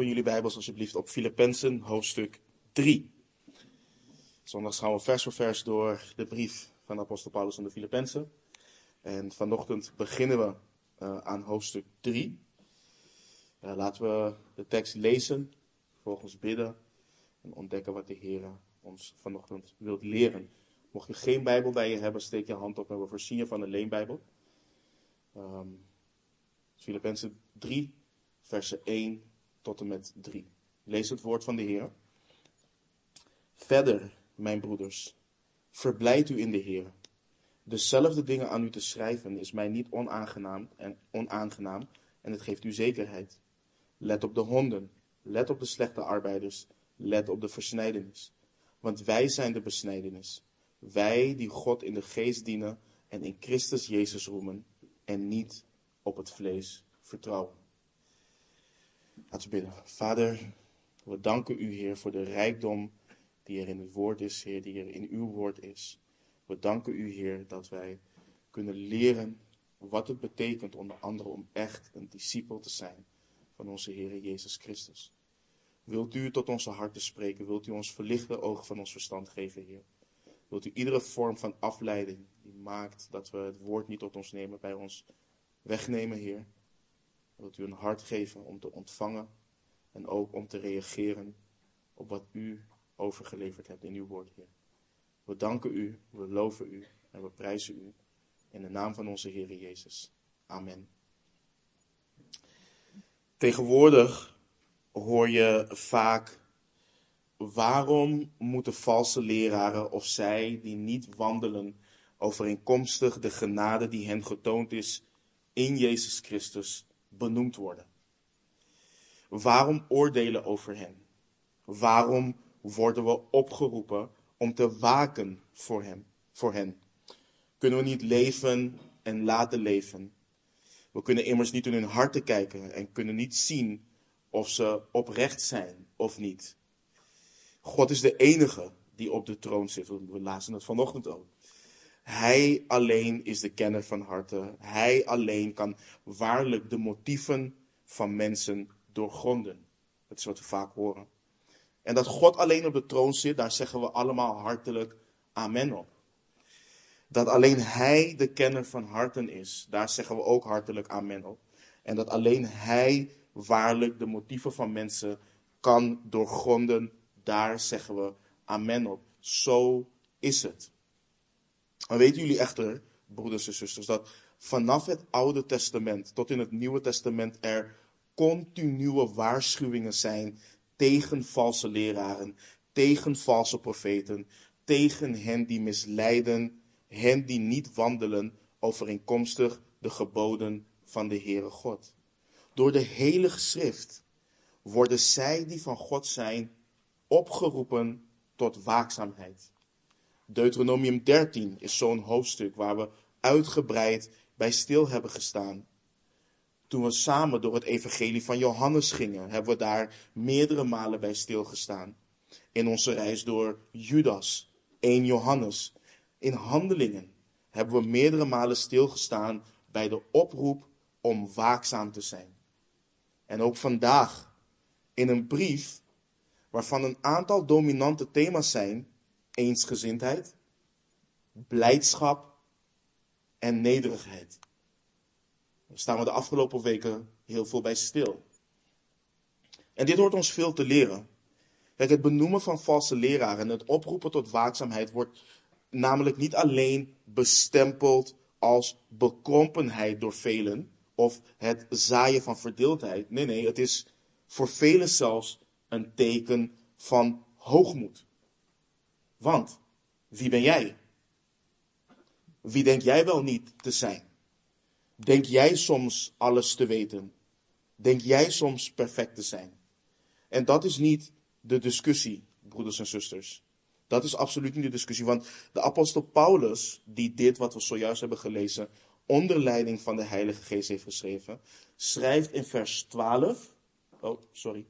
Open jullie Bijbels alsjeblieft op Filippenzen, hoofdstuk 3. Zondags gaan we vers voor vers door de brief van apostel Paulus aan de Filippenzen. En vanochtend beginnen we uh, aan hoofdstuk 3. Uh, laten we de tekst lezen, vervolgens bidden en ontdekken wat de Heer ons vanochtend wilt leren. Mocht je geen Bijbel bij je hebben, steek je hand op en we voorzien je van een leenbijbel. Um, Filippenzen 3, versen 1 tot en met 3. Lees het woord van de Heer. Verder, mijn broeders, verblijd u in de Heer. Dezelfde dingen aan u te schrijven is mij niet onaangenaam en, onaangenaam en het geeft u zekerheid. Let op de honden, let op de slechte arbeiders, let op de versnijdenis. Want wij zijn de besnijdenis. Wij die God in de geest dienen en in Christus Jezus roemen en niet op het vlees vertrouwen. Laten we bidden. Vader, we danken u, Heer, voor de rijkdom die er in het woord is, Heer, die er in uw woord is. We danken u, Heer, dat wij kunnen leren wat het betekent, onder andere om echt een discipel te zijn van onze Heer Jezus Christus. Wilt u tot onze harten spreken? Wilt u ons verlichte ogen van ons verstand geven, Heer? Wilt u iedere vorm van afleiding die maakt dat we het woord niet tot ons nemen, bij ons wegnemen, Heer? Wilt u een hart geven om te ontvangen en ook om te reageren op wat u overgeleverd hebt in uw woord, Heer. We danken u, we loven u en we prijzen u in de naam van onze Heer Jezus. Amen. Tegenwoordig hoor je vaak waarom moeten valse leraren of zij die niet wandelen overeenkomstig de genade die hen getoond is in Jezus Christus benoemd worden? Waarom oordelen over hen? Waarom worden we opgeroepen om te waken voor hem, voor hen? Kunnen we niet leven en laten leven? We kunnen immers niet in hun harten kijken en kunnen niet zien of ze oprecht zijn of niet. God is de enige die op de troon zit. We lazen het vanochtend ook. Hij alleen is de kenner van harten. Hij alleen kan waarlijk de motieven van mensen doorgronden. Dat is wat we vaak horen. En dat God alleen op de troon zit, daar zeggen we allemaal hartelijk amen op. Dat alleen Hij de kenner van harten is, daar zeggen we ook hartelijk amen op. En dat alleen Hij waarlijk de motieven van mensen kan doorgronden, daar zeggen we amen op. Zo is het. Maar weten jullie echter, broeders en zusters, dat vanaf het Oude Testament tot in het Nieuwe Testament er continue waarschuwingen zijn tegen valse leraren, tegen valse profeten, tegen hen die misleiden, hen die niet wandelen overeenkomstig de geboden van de Heere God. Door de hele schrift worden zij die van God zijn opgeroepen tot waakzaamheid. Deuteronomium 13 is zo'n hoofdstuk waar we uitgebreid bij stil hebben gestaan. Toen we samen door het evangelie van Johannes gingen, hebben we daar meerdere malen bij stilgestaan. In onze reis door Judas, 1 Johannes. In handelingen hebben we meerdere malen stilgestaan bij de oproep om waakzaam te zijn. En ook vandaag, in een brief waarvan een aantal dominante thema's zijn: eensgezindheid, blijdschap en nederigheid. Daar staan we de afgelopen weken heel veel bij stil. En dit hoort ons veel te leren. Het benoemen van valse leraren en het oproepen tot waakzaamheid wordt namelijk niet alleen bestempeld als bekrompenheid door velen of het zaaien van verdeeldheid. Nee, nee, het is voor velen zelfs een teken van hoogmoed. Want wie ben jij? Wie denk jij wel niet te zijn? Denk jij soms alles te weten? Denk jij soms perfect te zijn? En dat is niet de discussie, broeders en zusters. Dat is absoluut niet de discussie. Want de apostel Paulus, die dit wat we zojuist hebben gelezen, onder leiding van de Heilige Geest heeft geschreven, schrijft in vers 12. Oh, sorry.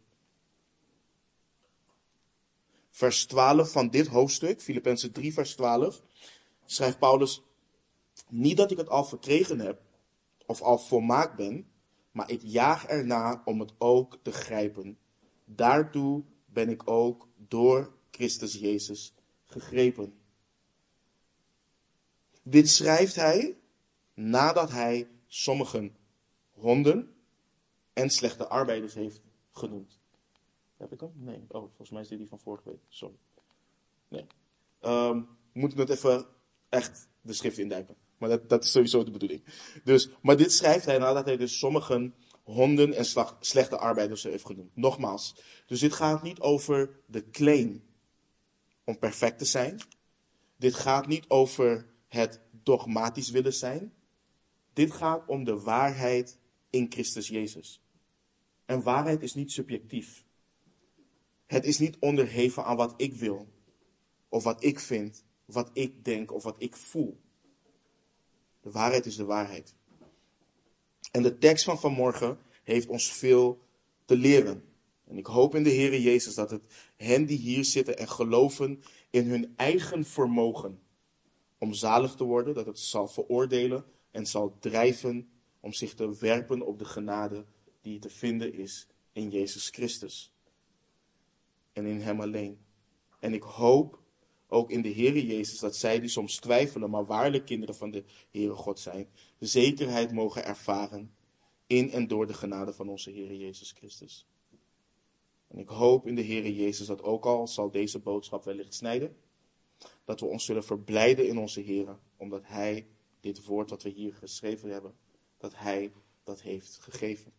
Vers 12 van dit hoofdstuk, Filippenzen 3, vers 12, schrijft Paulus: Niet dat ik het al verkregen heb, of al volmaakt ben, maar ik jaag erna om het ook te grijpen. Daartoe ben ik ook door Christus Jezus gegrepen. Dit schrijft hij nadat hij sommigen honden en slechte arbeiders heeft genoemd. Heb ik hem? Nee. Oh, volgens mij is dit die van vorige week. Sorry. Nee. Um, moet ik het even echt de schrift induiken. Maar dat, dat is sowieso de bedoeling. Dus, maar dit schrijft hij nadat hij dus sommigen honden en slechte arbeiders heeft genoemd. Nogmaals. Dus dit gaat niet over de claim om perfect te zijn. Dit gaat niet over het dogmatisch willen zijn. Dit gaat om de waarheid in Christus Jezus. En waarheid is niet subjectief. Het is niet onderheven aan wat ik wil, of wat ik vind, wat ik denk of wat ik voel. De waarheid is de waarheid. En de tekst van vanmorgen heeft ons veel te leren. En ik hoop in de Heer Jezus dat het hen die hier zitten en geloven in hun eigen vermogen om zalig te worden, dat het zal veroordelen en zal drijven om zich te werpen op de genade die te vinden is in Jezus Christus. En in Hem alleen. En ik hoop ook in de Heere Jezus dat zij die soms twijfelen, maar waarlijk kinderen van de Heere God zijn, zekerheid mogen ervaren in en door de genade van onze Heere Jezus Christus. En ik hoop in de Heere Jezus dat ook al zal deze boodschap wellicht snijden, dat we ons zullen verblijden in onze Heere, omdat Hij dit woord wat we hier geschreven hebben, dat Hij dat heeft gegeven.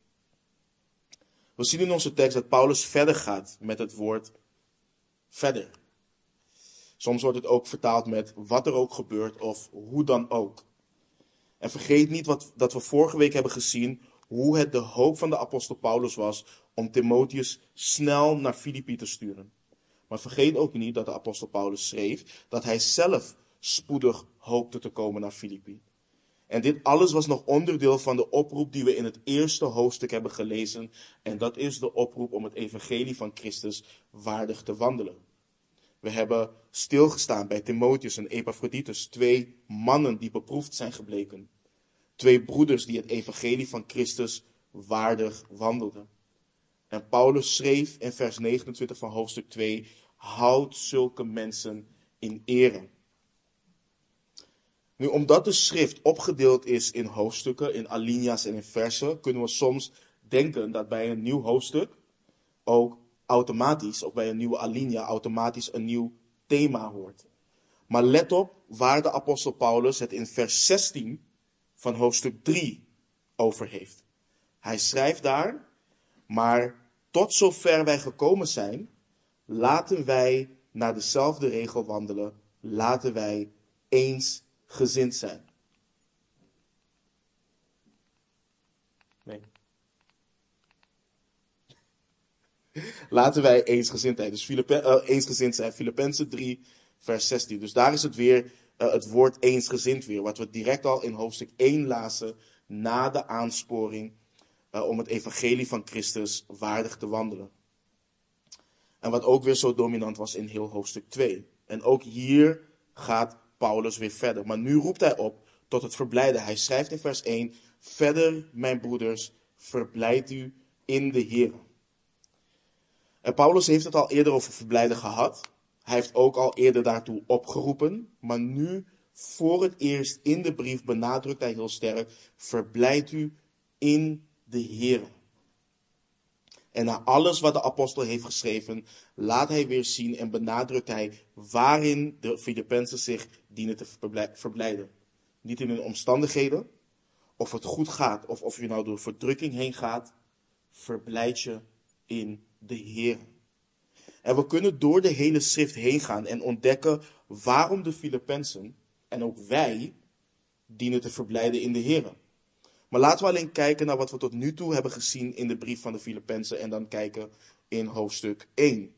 We zien in onze tekst dat Paulus verder gaat met het woord verder. Soms wordt het ook vertaald met wat er ook gebeurt of hoe dan ook. En vergeet niet wat, dat we vorige week hebben gezien, hoe het de hoop van de apostel Paulus was om Timotheus snel naar Filippi te sturen. Maar vergeet ook niet dat de apostel Paulus schreef dat hij zelf spoedig hoopte te komen naar Filippi. En dit alles was nog onderdeel van de oproep die we in het eerste hoofdstuk hebben gelezen. En dat is de oproep om het evangelie van Christus waardig te wandelen. We hebben stilgestaan bij Timotheus en Epaphroditus, twee mannen die beproefd zijn gebleken. Twee broeders die het evangelie van Christus waardig wandelden. En Paulus schreef in vers 29 van hoofdstuk 2, houd zulke mensen in ere. Nu, omdat de schrift opgedeeld is in hoofdstukken, in alinea's en in versen, kunnen we soms denken dat bij een nieuw hoofdstuk ook automatisch, of bij een nieuwe alinea, automatisch een nieuw thema hoort. Maar let op waar de apostel Paulus het in vers 16 van hoofdstuk 3 over heeft. Hij schrijft daar, maar tot zover wij gekomen zijn, laten wij naar dezelfde regel wandelen, laten wij eens gezind zijn. Nee. Laten wij eensgezindheid, dus uh, eensgezind zijn. Filippenzen 3, vers 16. Dus daar is het weer, uh, het woord eensgezind weer. Wat we direct al in hoofdstuk 1 lazen, na de aansporing uh, om het evangelie van Christus waardig te wandelen. En wat ook weer zo dominant was in heel hoofdstuk 2. En ook hier gaat Paulus weer verder. Maar nu roept hij op tot het verblijden. Hij schrijft in vers 1: Verder, mijn broeders, verblijd u in de Heer. En Paulus heeft het al eerder over verblijden gehad. Hij heeft ook al eerder daartoe opgeroepen. Maar nu, voor het eerst in de brief, benadrukt hij heel sterk: Verblijd u in de Heer. En na alles wat de apostel heeft geschreven, laat hij weer zien en benadrukt hij waarin de Filippenzen zich dienen te verblijden. Niet in hun omstandigheden, of het goed gaat, of of je nou door verdrukking heen gaat, verblijd je in de Heer. En we kunnen door de hele schrift heen gaan en ontdekken waarom de Filippenzen en ook wij dienen te verblijden in de Heer. Maar laten we alleen kijken naar wat we tot nu toe hebben gezien in de brief van de Filippenzen en dan kijken in hoofdstuk 1.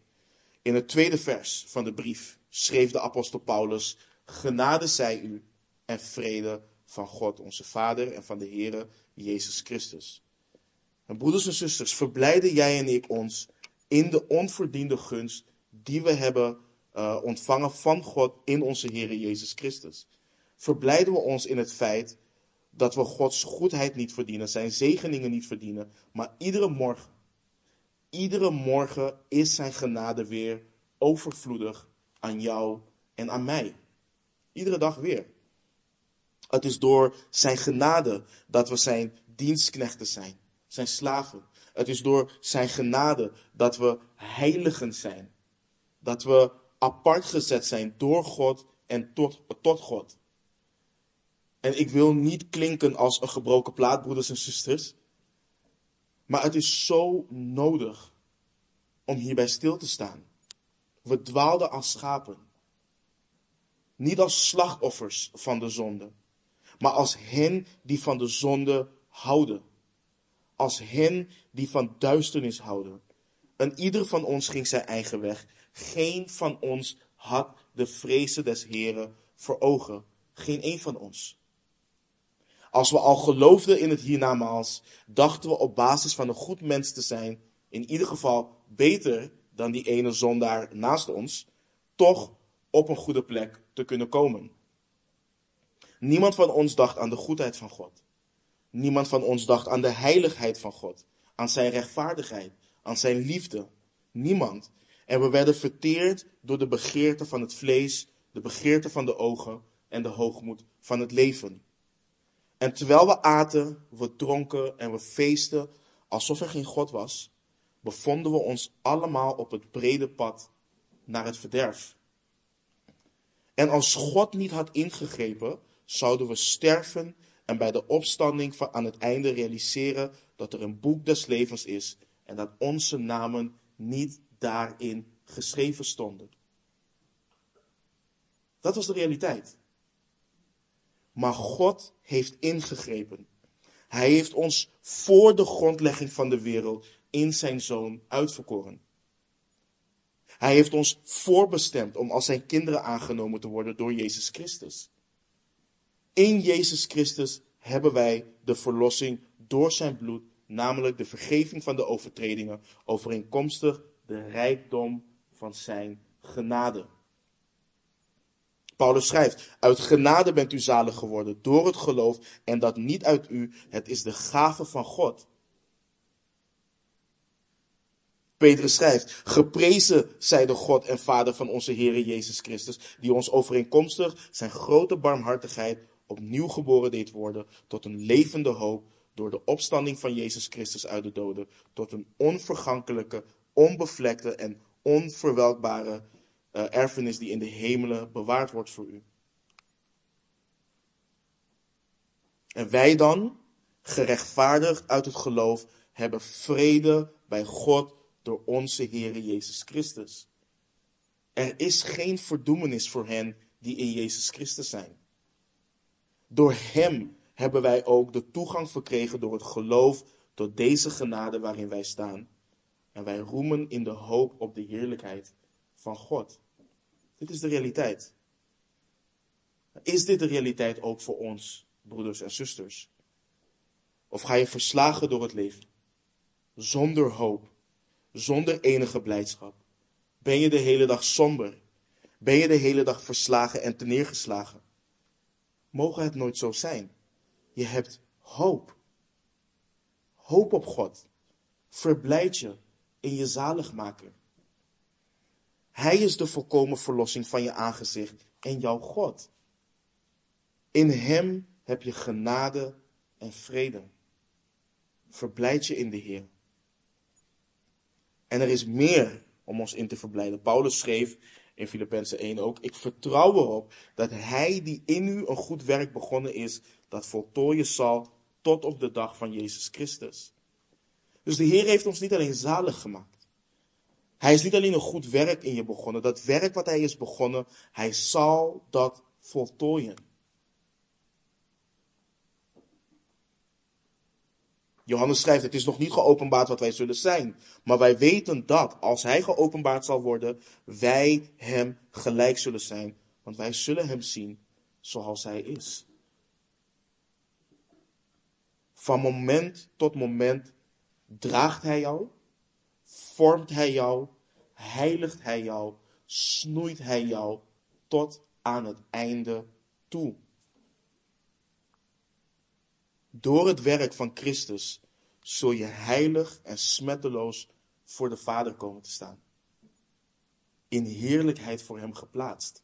In het tweede vers van de brief schreef de apostel Paulus: Genade zij u en vrede van God onze Vader en van de Heere Jezus Christus. En broeders en zusters, verblijden jij en ik ons in de onverdiende gunst die we hebben uh, ontvangen van God in onze Heere Jezus Christus. Verblijden we ons in het feit dat we Gods goedheid niet verdienen, zijn zegeningen niet verdienen, maar iedere morgen, iedere morgen is zijn genade weer overvloedig aan jou en aan mij. Iedere dag weer. Het is door zijn genade dat we zijn dienstknechten zijn, zijn slaven. Het is door zijn genade dat we heiligen zijn. Dat we apart gezet zijn door God en tot, tot God. En ik wil niet klinken als een gebroken plaat, broeders en zusters. Maar het is zo nodig om hierbij stil te staan. We dwaalden als schapen. Niet als slachtoffers van de zonde, maar als hen die van de zonde houden. Als hen die van duisternis houden. En ieder van ons ging zijn eigen weg. Geen van ons had de vrezen des Heren voor ogen. Geen een van ons. Als we al geloofden in het hiernamaals, dachten we op basis van een goed mens te zijn, in ieder geval beter dan die ene zondaar naast ons, toch op een goede plek te kunnen komen. Niemand van ons dacht aan de goedheid van God. Niemand van ons dacht aan de heiligheid van God, aan zijn rechtvaardigheid, aan zijn liefde. Niemand. En we werden verteerd door de begeerte van het vlees, de begeerte van de ogen en de hoogmoed van het leven. En terwijl we aten, we dronken en we feesten alsof er geen God was, bevonden we ons allemaal op het brede pad naar het verderf. En als God niet had ingegrepen, zouden we sterven en bij de opstanding van aan het einde realiseren dat er een boek des levens is en dat onze namen niet daarin geschreven stonden. Dat was de realiteit. Maar God heeft ingegrepen. Hij heeft ons voor de grondlegging van de wereld in zijn zoon uitverkoren. Hij heeft ons voorbestemd om als zijn kinderen aangenomen te worden door Jezus Christus. In Jezus Christus hebben wij de verlossing door zijn bloed, namelijk de vergeving van de overtredingen, overeenkomstig de rijkdom van zijn genade. Paulus schrijft, uit genade bent u zalig geworden door het geloof en dat niet uit u, het is de gave van God. Petrus schrijft, geprezen zij de God en Vader van onze Heer Jezus Christus, die ons overeenkomstig zijn grote barmhartigheid opnieuw geboren deed worden tot een levende hoop door de opstanding van Jezus Christus uit de doden, tot een onvergankelijke, onbevlekte en onverwelkbare uh, erfenis die in de hemelen bewaard wordt voor u. En wij dan, gerechtvaardigd uit het geloof, hebben vrede bij God door onze Heer Jezus Christus. Er is geen verdoemenis voor hen die in Jezus Christus zijn. Door Hem hebben wij ook de toegang verkregen door het geloof tot deze genade waarin wij staan. En wij roemen in de hoop op de heerlijkheid van God. Dit is de realiteit. Is dit de realiteit ook voor ons, broeders en zusters? Of ga je verslagen door het leven? Zonder hoop, zonder enige blijdschap? Ben je de hele dag somber? Ben je de hele dag verslagen en neergeslagen? Mogen het nooit zo zijn. Je hebt hoop. Hoop op God. Verblijd je in je zaligmaker. Hij is de volkomen verlossing van je aangezicht en jouw God. In Hem heb je genade en vrede. Verblijd je in de Heer. En er is meer om ons in te verblijden. Paulus schreef in Filippenzen 1 ook: Ik vertrouw erop dat Hij die in u een goed werk begonnen is, dat voltooien zal tot op de dag van Jezus Christus. Dus de Heer heeft ons niet alleen zalig gemaakt. Hij is niet alleen een goed werk in je begonnen. Dat werk wat hij is begonnen, hij zal dat voltooien. Johannes schrijft, het is nog niet geopenbaard wat wij zullen zijn. Maar wij weten dat als hij geopenbaard zal worden, wij hem gelijk zullen zijn. Want wij zullen hem zien zoals hij is. Van moment tot moment draagt hij jou, vormt hij jou, heiligt hij jou, snoeit hij jou tot aan het einde toe. Door het werk van Christus zul je heilig en smetteloos voor de Vader komen te staan. In heerlijkheid voor Hem geplaatst.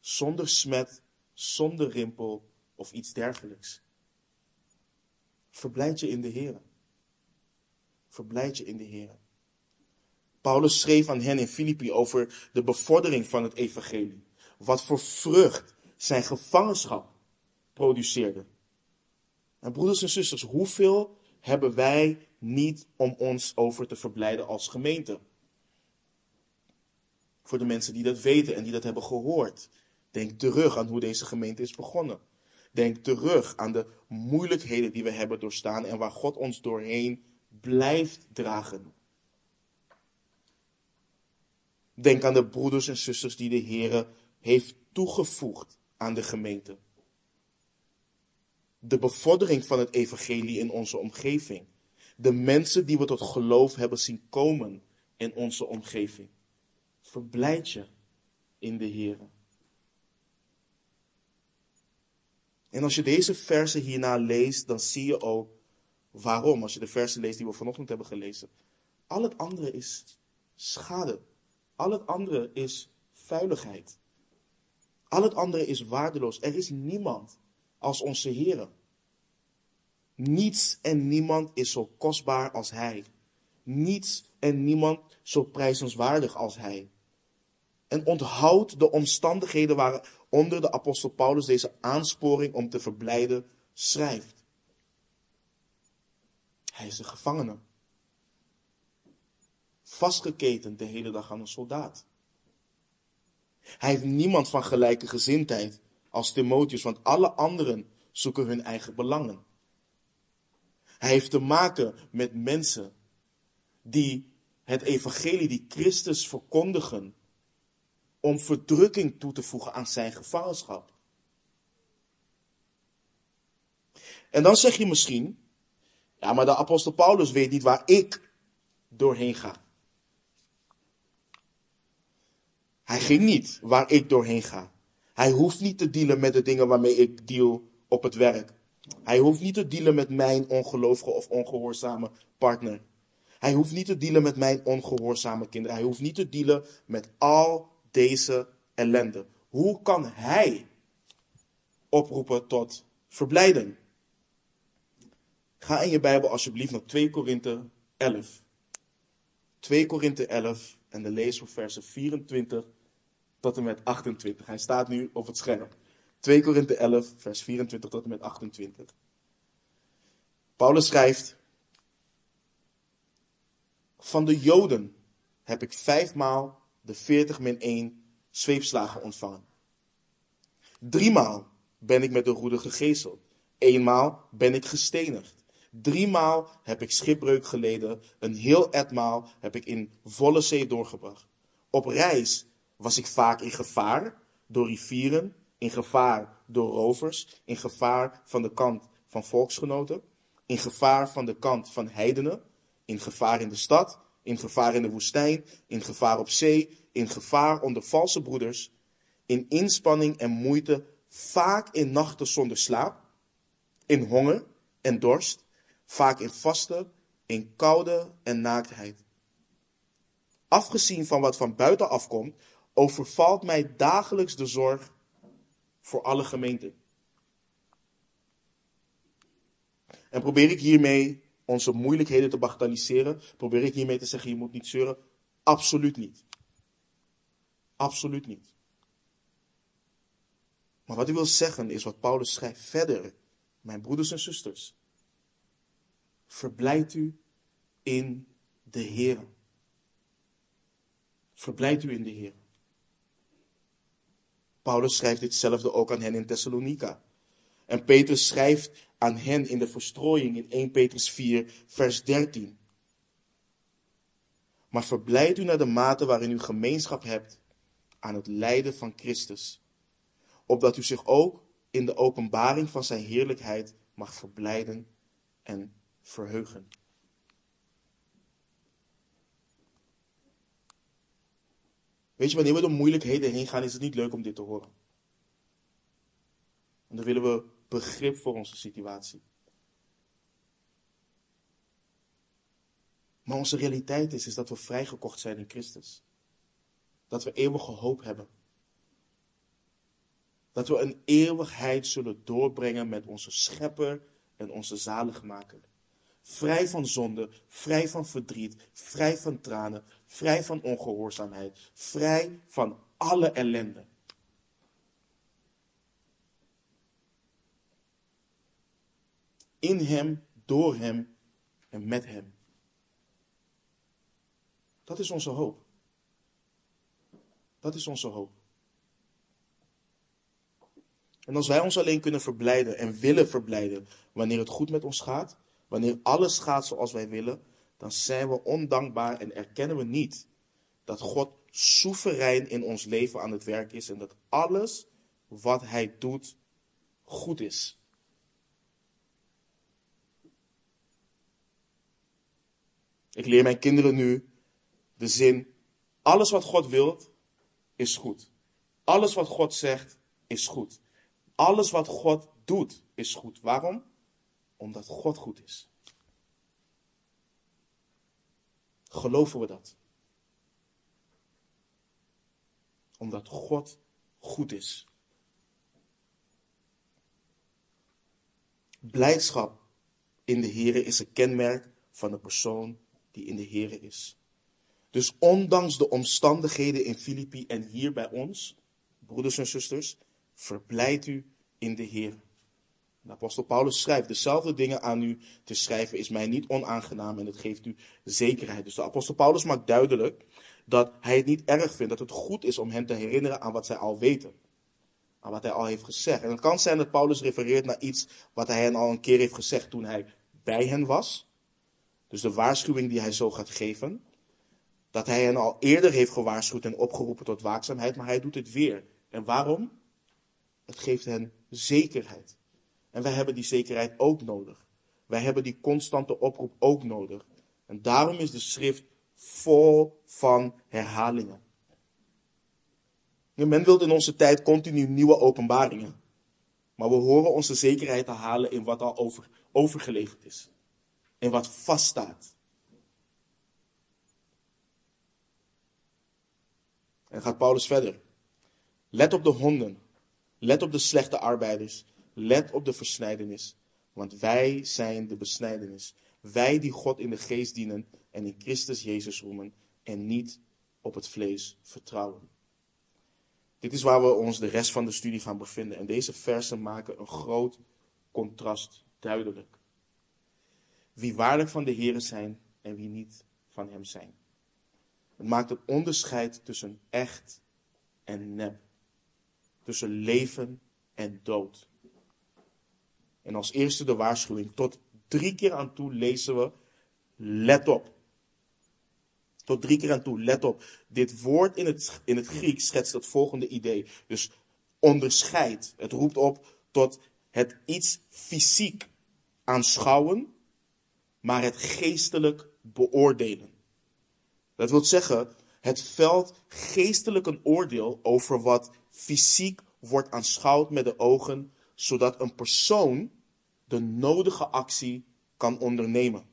Zonder smet, zonder rimpel of iets dergelijks. Verblijd je in de Heer. Verblijd je in de Heer. Paulus schreef aan hen in Filippi over de bevordering van het evangelie. Wat voor vrucht zijn gevangenschap produceerde. En broeders en zusters, hoeveel hebben wij niet om ons over te verblijden als gemeente? Voor de mensen die dat weten en die dat hebben gehoord. Denk terug aan hoe deze gemeente is begonnen. Denk terug aan de moeilijkheden die we hebben doorstaan en waar God ons doorheen blijft dragen. Denk aan de broeders en zusters die de Heer heeft toegevoegd aan de gemeente. De bevordering van het evangelie in onze omgeving. De mensen die we tot geloof hebben zien komen in onze omgeving. Verblijd je in de Heer. En als je deze versen hierna leest, dan zie je ook waarom. Als je de versen leest die we vanochtend hebben gelezen. Al het andere is schade. Al het andere is vuiligheid. Al het andere is waardeloos. Er is niemand als onze Heer. Niets en niemand is zo kostbaar als Hij. Niets en niemand zo prijzenswaardig als Hij. En onthoud de omstandigheden waaronder de apostel Paulus deze aansporing om te verblijden schrijft. Hij is een gevangene. Vastgeketend de hele dag aan een soldaat. Hij heeft niemand van gelijke gezindheid als Timotheus, want alle anderen zoeken hun eigen belangen. Hij heeft te maken met mensen die het evangelie, die Christus verkondigen, om verdrukking toe te voegen aan zijn gevangenschap. En dan zeg je misschien, ja, maar de apostel Paulus weet niet waar ik doorheen ga. Hij ging niet waar ik doorheen ga. Hij hoeft niet te dealen met de dingen waarmee ik deal op het werk. Hij hoeft niet te dealen met mijn ongelovige of ongehoorzame partner. Hij hoeft niet te dealen met mijn ongehoorzame kinderen. Hij hoeft niet te dealen met al deze ellende. Hoe kan hij oproepen tot verblijden? Ga in je Bijbel alsjeblieft naar 2 Korinthe 11. 2 Korinthe 11 en dan lezen we versen 24 tot en met 28. Hij staat nu op het scherm. 2 Korinthe 11, vers 24 tot en met 28. Paulus schrijft: Van de Joden heb ik vijfmaal de 40 min 1 zweepslagen ontvangen. Driemaal ben ik met de roede gegezeld. Eenmaal ben ik gestenigd. Driemaal heb ik schipbreuk geleden. Een heel etmaal heb ik in volle zee doorgebracht. Op reis was ik vaak in gevaar door rivieren, in gevaar door rovers, in gevaar van de kant van volksgenoten, in gevaar van de kant van heidenen, in gevaar in de stad, in gevaar in de woestijn, in gevaar op zee, in gevaar onder valse broeders, in inspanning en moeite, vaak in nachten zonder slaap, in honger en dorst, vaak in vasten, in koude en naaktheid. Afgezien van wat van buiten afkomt, overvalt mij dagelijks de zorg voor alle gemeenten. En probeer ik hiermee onze moeilijkheden te bagatelliseren? Probeer ik hiermee te zeggen, je moet niet zeuren? Absoluut niet. Absoluut niet. Maar wat ik wil zeggen is wat Paulus schrijft verder. Mijn broeders en zusters. Verblijd u in de Heer. Verblijd u in de Heer. Paulus schrijft ditzelfde ook aan hen in Thessalonica. En Petrus schrijft aan hen in de verstrooiing in 1 Petrus 4, vers 13. Maar verblijd u naar de mate waarin u gemeenschap hebt aan het lijden van Christus, opdat u zich ook in de openbaring van zijn heerlijkheid mag verblijden en verheugen. Weet je, wanneer we door moeilijkheden heen gaan, is het niet leuk om dit te horen. En dan willen we begrip voor onze situatie. Maar onze realiteit is, is dat we vrijgekocht zijn in Christus. Dat we eeuwige hoop hebben. Dat we een eeuwigheid zullen doorbrengen met onze schepper en onze zaligmaker. Vrij van zonde, vrij van verdriet, vrij van tranen, vrij van ongehoorzaamheid, vrij van alle ellende. In Hem, door Hem en met Hem. Dat is onze hoop. Dat is onze hoop. En als wij ons alleen kunnen verblijden en willen verblijden wanneer het goed met ons gaat, wanneer alles gaat zoals wij willen, dan zijn we ondankbaar en erkennen we niet dat God soeverein in ons leven aan het werk is en dat alles wat Hij doet goed is. Ik leer mijn kinderen nu de zin: alles wat God wilt, is goed. Alles wat God zegt, is goed. Alles wat God doet, is goed. Waarom? Omdat God goed is. Geloven we dat? Omdat God goed is. Blijdschap in de Here is een kenmerk van de persoon die in de Here is. Dus ondanks de omstandigheden in Filippi en hier bij ons, broeders en zusters, verblijd u in de Heer. De apostel Paulus schrijft, dezelfde dingen aan u te schrijven is mij niet onaangenaam en het geeft u zekerheid. Dus de apostel Paulus maakt duidelijk dat hij het niet erg vindt, dat het goed is om hen te herinneren aan wat zij al weten. Aan wat hij al heeft gezegd. En het kan zijn dat Paulus refereert naar iets wat hij hen al een keer heeft gezegd toen hij bij hen was. Dus de waarschuwing die hij zo gaat geven. Dat hij hen al eerder heeft gewaarschuwd en opgeroepen tot waakzaamheid, maar hij doet het weer. En waarom? Het geeft hen zekerheid. En wij hebben die zekerheid ook nodig. Wij hebben die constante oproep ook nodig. En daarom is de schrift vol van herhalingen. men wil in onze tijd continu nieuwe openbaringen. Maar we horen onze zekerheid te halen in wat al over, overgeleverd is. In wat vaststaat. En gaat Paulus verder. Let op de honden. Let op de slechte arbeiders. Let op de versnijdenis. Want wij zijn de besnijdenis. Wij die God in de geest dienen en in Christus Jezus roemen en niet op het vlees vertrouwen. Dit is waar we ons de rest van de studie gaan bevinden. En deze versen maken een groot contrast duidelijk. Wie waarlijk van de Heer zijn en wie niet van Hem zijn. Het maakt een onderscheid tussen echt en nep. Tussen leven en dood. En als eerste de waarschuwing. Tot drie keer aan toe lezen we, let op. Tot drie keer aan toe, let op. Dit woord in het, in het Grieks schetst het volgende idee. Dus onderscheid. Het roept op tot het iets fysiek aanschouwen, maar het geestelijk beoordelen. Dat wil zeggen, het veld geestelijk een oordeel over wat fysiek wordt aanschouwd met de ogen, zodat een persoon de nodige actie kan ondernemen.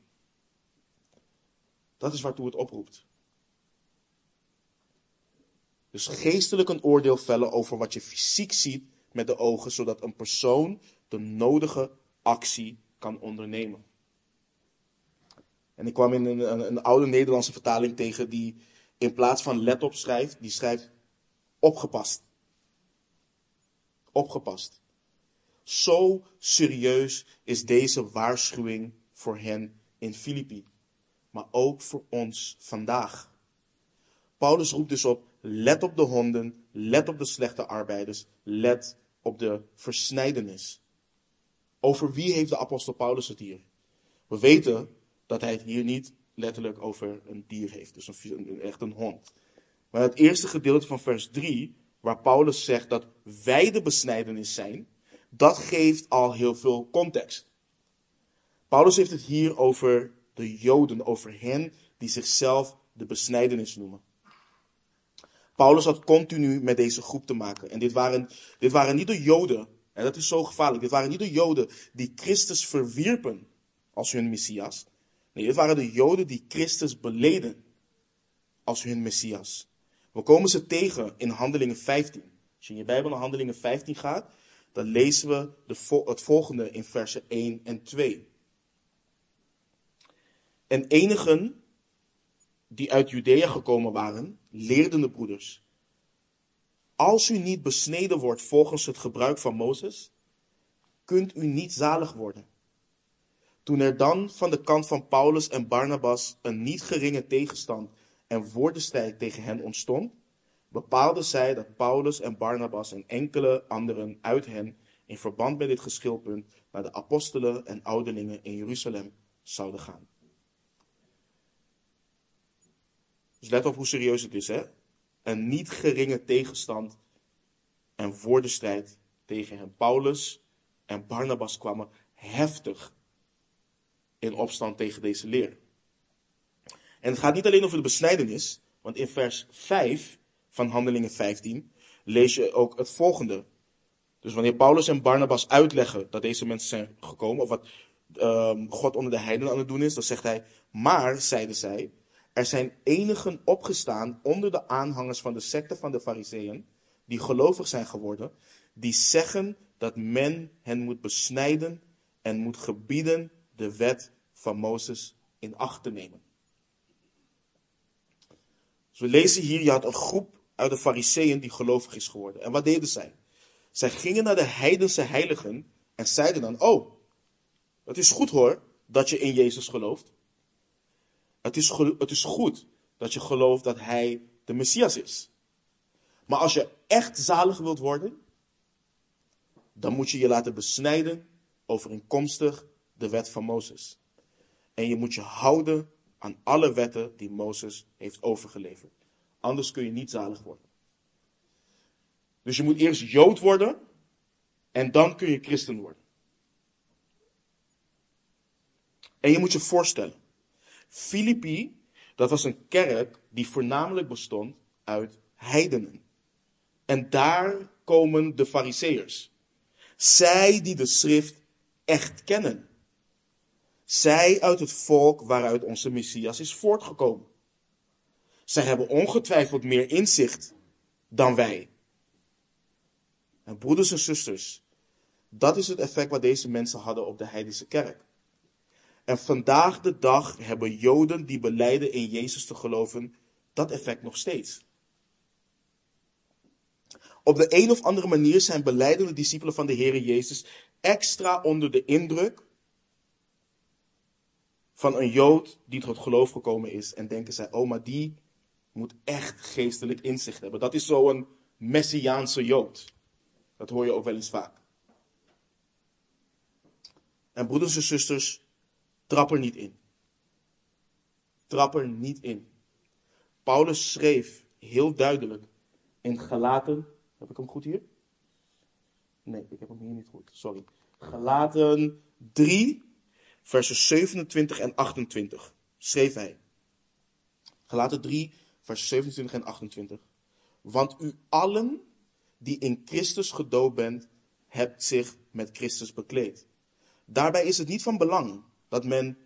Dat is waartoe het oproept. Dus geestelijk een oordeel vellen over wat je fysiek ziet met de ogen, zodat een persoon de nodige actie kan ondernemen. En ik kwam in een, een, een, oude Nederlandse vertaling tegen die in plaats van let op schrijft, die schrijft opgepast. Opgepast. Zo serieus is deze waarschuwing voor hen in Filippi, maar ook voor ons vandaag. Paulus roept dus op, let op de honden, let op de slechte arbeiders, let op de versnijdenis. Over wie heeft de apostel Paulus het hier? We weten dat hij het hier niet letterlijk over een dier heeft, dus een, echt een hond. Maar het eerste gedeelte van vers 3, waar Paulus zegt dat wij de besnijdenis zijn, dat geeft al heel veel context. Paulus heeft het hier over de Joden, over hen die zichzelf de besnijdenis noemen. Paulus had continu met deze groep te maken. En dit waren, dit waren niet de Joden, en dat is zo gevaarlijk, dit waren niet de Joden die Christus verwierpen als hun Messias. Nee, dit waren de Joden die Christus beleden als hun Messias. We komen ze tegen in Handelingen 15. Als je in je Bijbel naar Handelingen 15 gaat, dan lezen we de, het volgende in versen 1 en 2. En enigen die uit Judea gekomen waren, leerden de broeders. Als u niet besneden wordt volgens het gebruik van Mozes, kunt u niet zalig worden. Toen er dan van de kant van Paulus en Barnabas een niet geringe tegenstand en woordenstrijd tegen hen ontstond, bepaalden zij dat Paulus en Barnabas en enkele anderen uit hen in verband met dit geschilpunt naar de apostelen en ouderlingen in Jeruzalem zouden gaan. Dus let op hoe serieus het is, hè? Een niet geringe tegenstand en woordenstrijd tegen hen. Paulus en Barnabas kwamen heftig in opstand tegen deze leer. En het gaat niet alleen over de besnijdenis, want in vers 5 van Handelingen 15 lees je ook het volgende. Dus wanneer Paulus en Barnabas uitleggen dat deze mensen zijn gekomen, of wat um, God onder de heidenen aan het doen is, dan zegt hij, maar, zeiden zij, er zijn enigen opgestaan onder de aanhangers van de secte van de Fariseeën, die gelovig zijn geworden, die zeggen dat men hen moet besnijden en moet gebieden de wet van Mozes in acht te nemen. Dus we lezen hier, je had een groep uit de Fariseeën die gelovig is geworden. En wat deden zij? Zij gingen naar de heidense heiligen en zeiden dan, oh, het is goed hoor dat je in Jezus gelooft. Het is, het is goed dat je gelooft dat Hij de Messias is. Maar als je echt zalig wilt worden, dan moet je je laten besnijden overeenkomstig de wet van Mozes. En je moet je houden aan alle wetten die Mozes heeft overgeleverd. Anders kun je niet zalig worden. Dus je moet eerst Jood worden en dan kun je christen worden. En je moet je voorstellen, Filippi, dat was een kerk die voornamelijk bestond uit heidenen. En daar komen de fariseërs. Zij die de schrift echt kennen. Zij uit het volk waaruit onze Messias is voortgekomen. Zij hebben ongetwijfeld meer inzicht dan wij. En broeders en zusters, dat is het effect wat deze mensen hadden op de heidense kerk. En vandaag de dag hebben Joden die beleiden in Jezus te geloven, dat effect nog steeds. Op de een of andere manier zijn beleidende discipelen van de Heer Jezus extra onder de indruk van een Jood die tot geloof gekomen is. En denken zij, oh, maar die moet echt geestelijk inzicht hebben. Dat is zo'n messiaanse Jood. Dat hoor je ook wel eens vaak. En broeders en zusters, trap er niet in. Trap er niet in. Paulus schreef heel duidelijk in Galaten. Heb ik hem goed hier? Nee, ik heb hem hier niet goed. Sorry. Galaten 3, versen 27 en 28. Schreef hij. Galaten 3, vers 27 en 28. Want u allen die in Christus gedoopt bent, hebt zich met Christus bekleed. Daarbij is het niet van belang dat men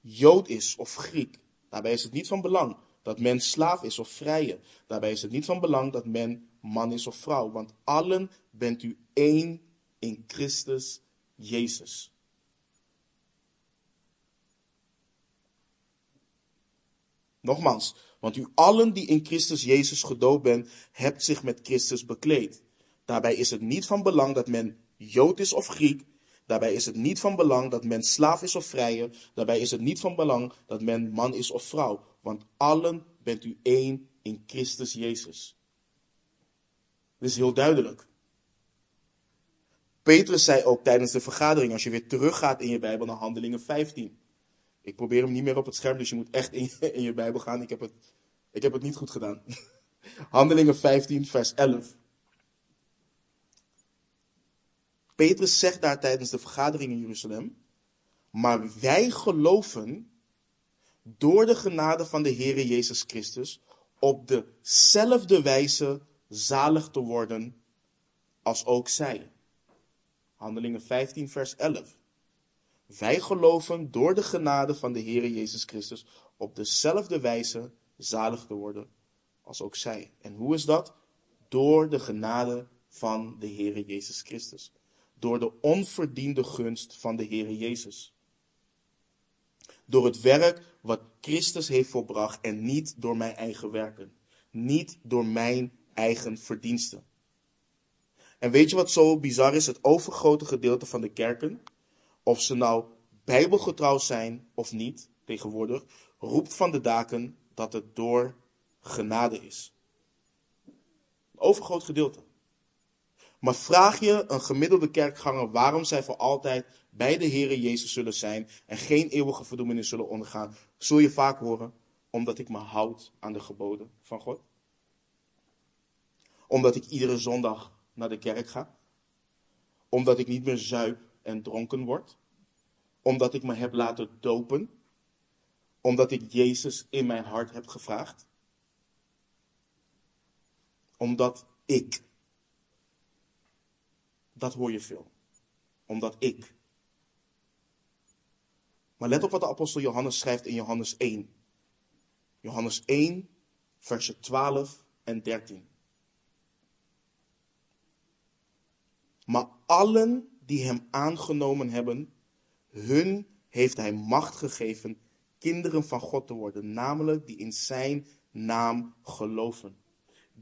Jood is of Griek. Daarbij is het niet van belang dat men slaaf is of vrije. Daarbij is het niet van belang dat men man is of vrouw. Want allen bent u één in Christus Jezus. Nogmaals, want u allen die in Christus Jezus gedoopt bent, hebt zich met Christus bekleed. Daarbij is het niet van belang dat men Jood is of Griek. Daarbij is het niet van belang dat men slaaf is of vrije. Daarbij is het niet van belang dat men man is of vrouw. Want allen bent u één in Christus Jezus. Dit is heel duidelijk. Petrus zei ook tijdens de vergadering, als je weer teruggaat in je Bijbel naar Handelingen 15. Ik probeer hem niet meer op het scherm, dus je moet echt in je, in je Bijbel gaan. Ik heb, het, ik heb het niet goed gedaan. Handelingen 15, vers 11. Petrus zegt daar tijdens de vergadering in Jeruzalem. Maar wij geloven door de genade van de Heere Jezus Christus op dezelfde wijze zalig te worden als ook zij. Handelingen 15, vers 11. wij geloven door de genade van de Heer Jezus Christus op dezelfde wijze zalig te worden als ook zij. En hoe is dat? Door de genade van de Heer Jezus Christus. Door de onverdiende gunst van de Heer Jezus. Door het werk wat Christus heeft volbracht en niet door mijn eigen werken. Niet door mijn eigen verdiensten. En weet je wat zo bizar is? Het overgrote gedeelte van de kerken, of ze nou bijbelgetrouw zijn of niet, tegenwoordig, roept van de daken dat het door genade is. Een overgroot gedeelte. Maar vraag je een gemiddelde kerkganger waarom zij voor altijd bij de Heere Jezus zullen zijn en geen eeuwige verdoemenis zullen ondergaan, zul je vaak horen, omdat ik me houd aan de geboden van God. Omdat ik iedere zondag naar de kerk ga. Omdat ik niet meer zuip en dronken word. Omdat ik me heb laten dopen. Omdat ik Jezus in mijn hart heb gevraagd. Omdat ik. Dat hoor je veel. Omdat ik. Maar let op wat de apostel Johannes schrijft in Johannes 1. Johannes 1, versen 12 en 13. Maar allen die hem aangenomen hebben, hun heeft hij macht gegeven kinderen van God te worden, namelijk die in zijn naam geloven.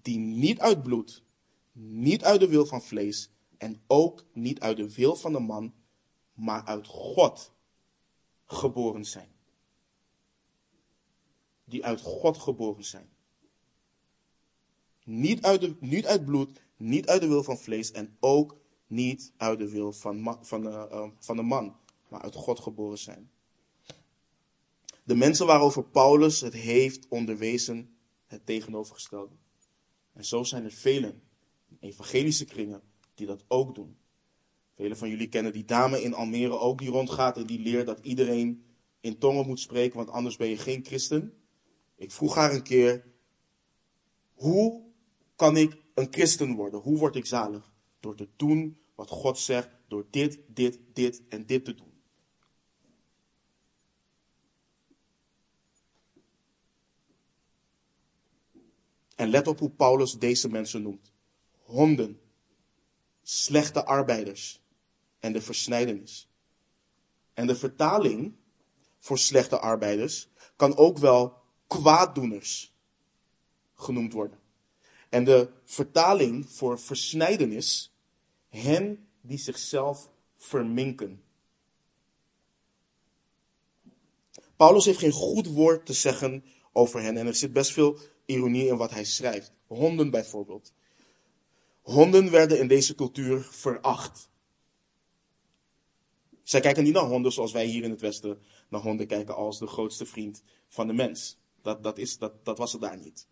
Die niet uit bloed, niet uit de wil van vlees en ook niet uit de wil van de man, maar uit God geboren zijn. Die uit God geboren zijn. Niet uit, de, niet uit bloed, niet uit de wil van vlees en ook niet uit de wil van, van, uh, van de man, maar uit God geboren zijn. De mensen waarover Paulus het heeft onderwezen, het tegenovergestelde. En zo zijn er velen, evangelische kringen, die dat ook doen. Velen van jullie kennen die dame in Almere ook die rondgaat en die leert dat iedereen in tongen moet spreken, want anders ben je geen christen. Ik vroeg haar een keer, hoe kan ik een christen worden? Hoe word ik zalig? Door te doen wat God zegt, door dit, dit, dit en dit te doen. En let op hoe Paulus deze mensen noemt. Honden, slechte arbeiders en de versnijdenis. En de vertaling voor slechte arbeiders kan ook wel kwaaddoeners genoemd worden. En de vertaling voor versnijdenis hen die zichzelf verminken. Paulus heeft geen goed woord te zeggen over hen en er zit best veel ironie in wat hij schrijft. Honden bijvoorbeeld. Honden werden in deze cultuur veracht. Zij kijken niet naar honden zoals wij hier in het Westen naar honden kijken als de grootste vriend van de mens. Dat, dat, is, dat, dat was het daar niet.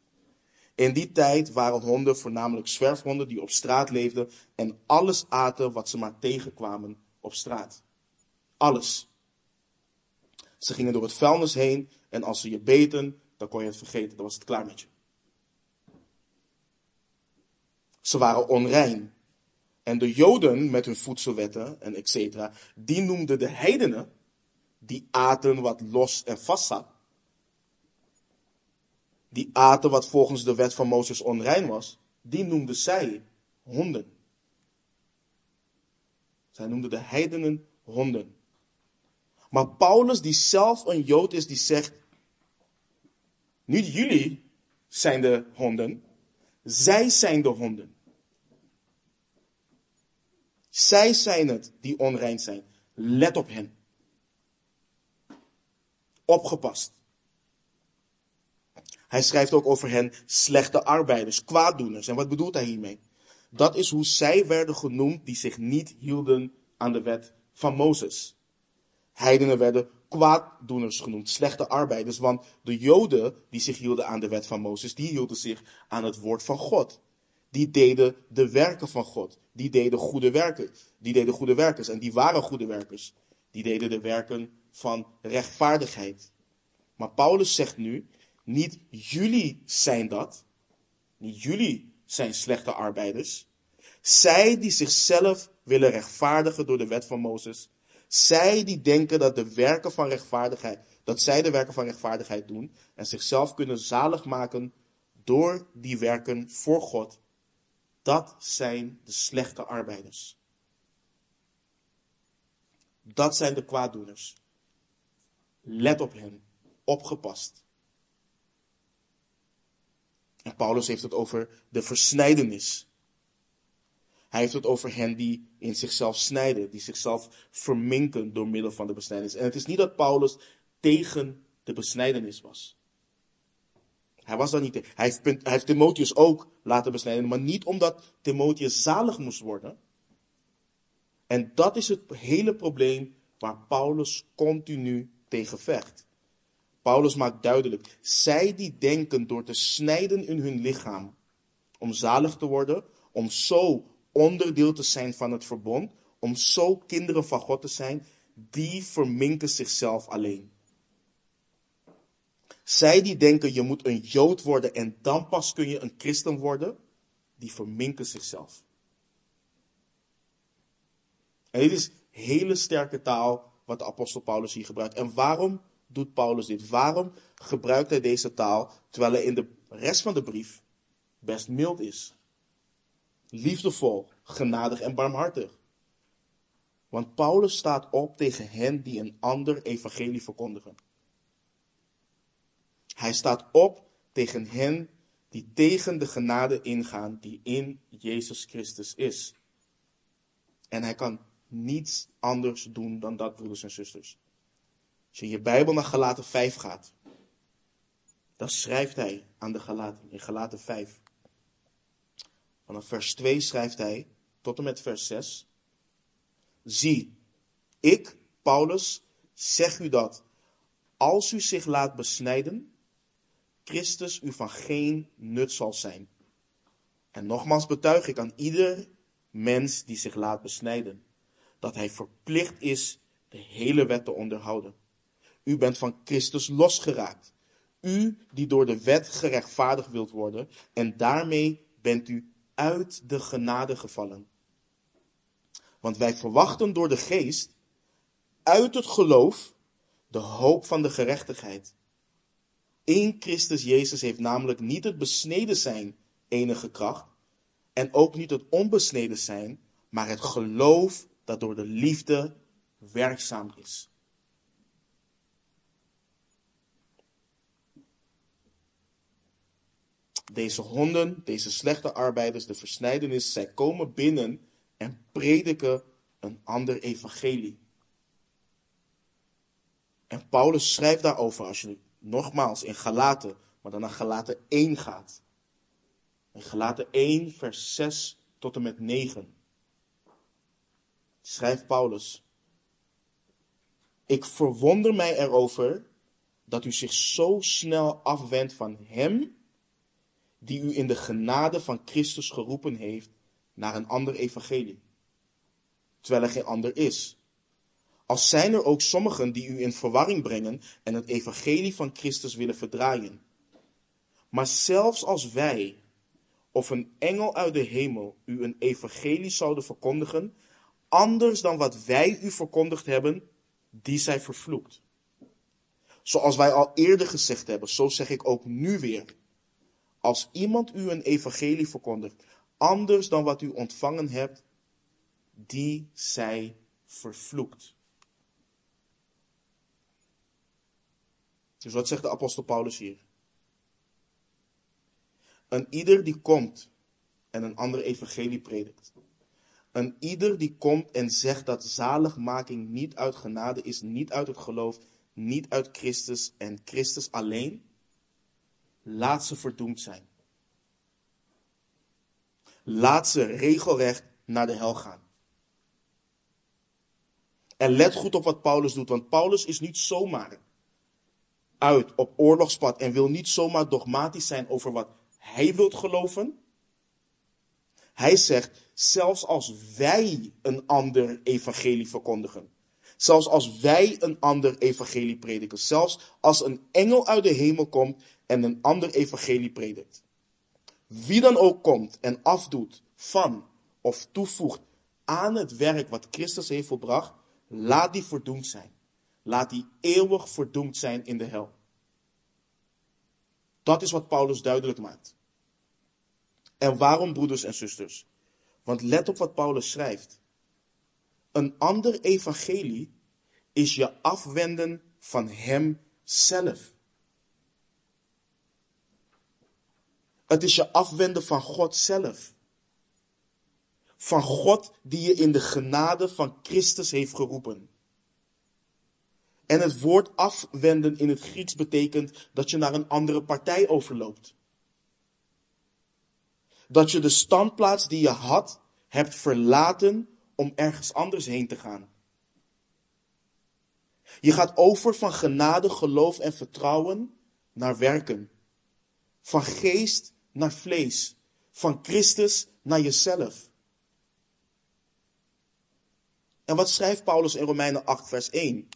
In die tijd waren honden voornamelijk zwerfhonden die op straat leefden en alles aten wat ze maar tegenkwamen op straat. Alles. Ze gingen door het vuilnis heen en als ze je beten, dan kon je het vergeten, dan was het klaar met je. Ze waren onrein. En de Joden met hun voedselwetten en et cetera, die noemden de heidenen, die aten wat los en vast zat, die aten wat volgens de wet van Mozes onrein was, die noemden zij honden. Zij noemden de heidenen honden. Maar Paulus, die zelf een Jood is, die zegt, niet jullie zijn de honden, zij zijn de honden. Zij zijn het die onrein zijn. Let op hen. Opgepast. Hij schrijft ook over hen slechte arbeiders, kwaaddoeners. En wat bedoelt hij hiermee? Dat is hoe zij werden genoemd die zich niet hielden aan de wet van Mozes. Heidenen werden kwaaddoeners genoemd, slechte arbeiders, want de Joden die zich hielden aan de wet van Mozes, die hielden zich aan het woord van God. Die deden de werken van God. Die deden goede werken. Die deden goede werkers en die waren goede werkers. Die deden de werken van rechtvaardigheid. Maar Paulus zegt nu, niet jullie zijn dat. Niet jullie zijn slechte arbeiders. Zij die zichzelf willen rechtvaardigen door de wet van Mozes, Zij die denken dat de werken van rechtvaardigheid, dat zij de werken van rechtvaardigheid doen en zichzelf kunnen zalig maken door die werken voor God, dat zijn de slechte arbeiders. Dat zijn de kwaaddoeners. Let op hen, opgepast. En Paulus heeft het over de versnijdenis. Hij heeft het over hen die in zichzelf snijden, die zichzelf verminken door middel van de besnijdenis. En het is niet dat Paulus tegen de besnijdenis was. Hij was daar niet tegen. Hij heeft, hij heeft Timotheus ook laten besnijden, maar niet omdat Timotheus zalig moest worden. En dat is het hele probleem waar Paulus continu tegen vecht. Paulus maakt duidelijk, zij die denken door te snijden in hun lichaam om zalig te worden, om zo onderdeel te zijn van het verbond, om zo kinderen van God te zijn, die verminken zichzelf alleen. Zij die denken je moet een Jood worden en dan pas kun je een christen worden, die verminken zichzelf. En dit is hele sterke taal wat de apostel Paulus hier gebruikt. En waarom doet Paulus dit? Waarom gebruikt hij deze taal terwijl hij in de rest van de brief best mild is? Liefdevol, genadig en barmhartig. Want Paulus staat op tegen hen die een ander evangelie verkondigen. Hij staat op tegen hen die tegen de genade ingaan die in Jezus Christus is. En hij kan niets anders doen dan dat, broeders en zusters. Als je in je Bijbel naar Galaten 5 gaat, dan schrijft hij aan de Galaten, in Galaten 5. Vanaf vers 2 schrijft hij tot en met vers 6. Zie, ik, Paulus, zeg u dat als u zich laat besnijden, Christus u van geen nut zal zijn. En nogmaals betuig ik aan ieder mens die zich laat besnijden, dat hij verplicht is de hele wet te onderhouden. U bent van Christus losgeraakt. U die door de wet gerechtvaardigd wilt worden en daarmee bent u uit de genade gevallen. Want wij verwachten door de geest uit het geloof de hoop van de gerechtigheid. In Christus Jezus heeft namelijk niet het besneden zijn enige kracht en ook niet het onbesneden zijn, maar het geloof dat door de liefde werkzaam is. Deze honden, deze slechte arbeiders, de versnijdenis, zij komen binnen en prediken een ander evangelie. En Paulus schrijft daarover, als je nogmaals in Galaten, maar dan naar Galaten 1 gaat. In Galaten 1, vers 6 tot en met 9. Schrijft Paulus. Ik verwonder mij erover dat u zich zo snel afwendt van Hem die u in de genade van Christus geroepen heeft naar een ander evangelie, terwijl er geen ander is. Als zijn er ook sommigen die u in verwarring brengen en het evangelie van Christus willen verdraaien. Maar zelfs als wij of een engel uit de hemel u een evangelie zouden verkondigen, anders dan wat wij u verkondigd hebben, die zij vervloekt. Zoals wij al eerder gezegd hebben, zo zeg ik ook nu weer. Als iemand u een evangelie verkondigt, anders dan wat u ontvangen hebt, die zij vervloekt. Dus wat zegt de apostel Paulus hier? Een ieder die komt en een ander evangelie predikt. Een ieder die komt en zegt dat zaligmaking niet uit genade is, niet uit het geloof, niet uit Christus en Christus alleen, laat ze verdoemd zijn. Laat ze regelrecht naar de hel gaan. En let goed op wat Paulus doet, want Paulus is niet zomaar uit op oorlogspad en wil niet zomaar dogmatisch zijn over wat hij wilt geloven. Hij zegt, zelfs als wij een ander evangelie verkondigen, zelfs als wij een ander evangelie prediken, zelfs als een engel uit de hemel komt en een ander evangelie predikt. Wie dan ook komt en afdoet van of toevoegt aan het werk wat Christus heeft volbracht, laat die verdoemd zijn. Laat die eeuwig verdoemd zijn in de hel. Dat is wat Paulus duidelijk maakt. En waarom, broeders en zusters? Want let op wat Paulus schrijft. Een ander evangelie is je afwenden van Hem zelf. Het is je afwenden van God zelf. Van God die je in de genade van Christus heeft geroepen. En het woord afwenden in het Grieks betekent dat je naar een andere partij overloopt. Dat je de standplaats die je had hebt verlaten om ergens anders heen te gaan. Je gaat over van genade, geloof en vertrouwen naar werken. Van geest naar vlees. Van Christus naar jezelf. En wat schrijft Paulus in Romeinen 8, vers 1?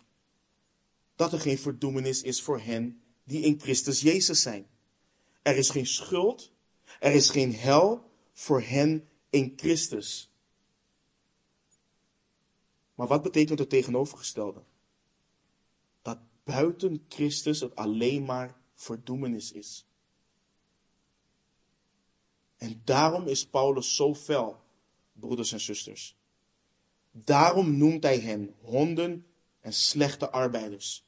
Dat er geen verdoemenis is voor hen die in Christus Jezus zijn. Er is geen schuld, er is geen hel voor hen in Christus. Maar wat betekent het tegenovergestelde? Dat buiten Christus het alleen maar verdoemenis is. En daarom is Paulus zo fel, broeders en zusters. Daarom noemt hij hen honden en slechte arbeiders.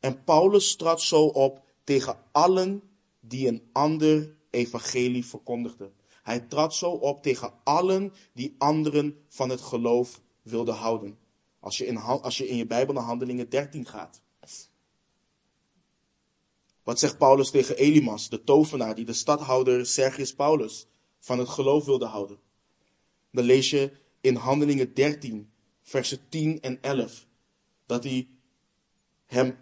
En Paulus trad zo op tegen allen die een ander evangelie verkondigden. Hij trad zo op tegen allen die anderen van het geloof wilden houden. Als je in, als je, in je Bijbel naar Handelingen 13 gaat. Wat zegt Paulus tegen Elimas, de tovenaar die de stadhouder Sergius Paulus van het geloof wilde houden? Dan lees je in Handelingen 13, versen 10 en 11, dat hij hem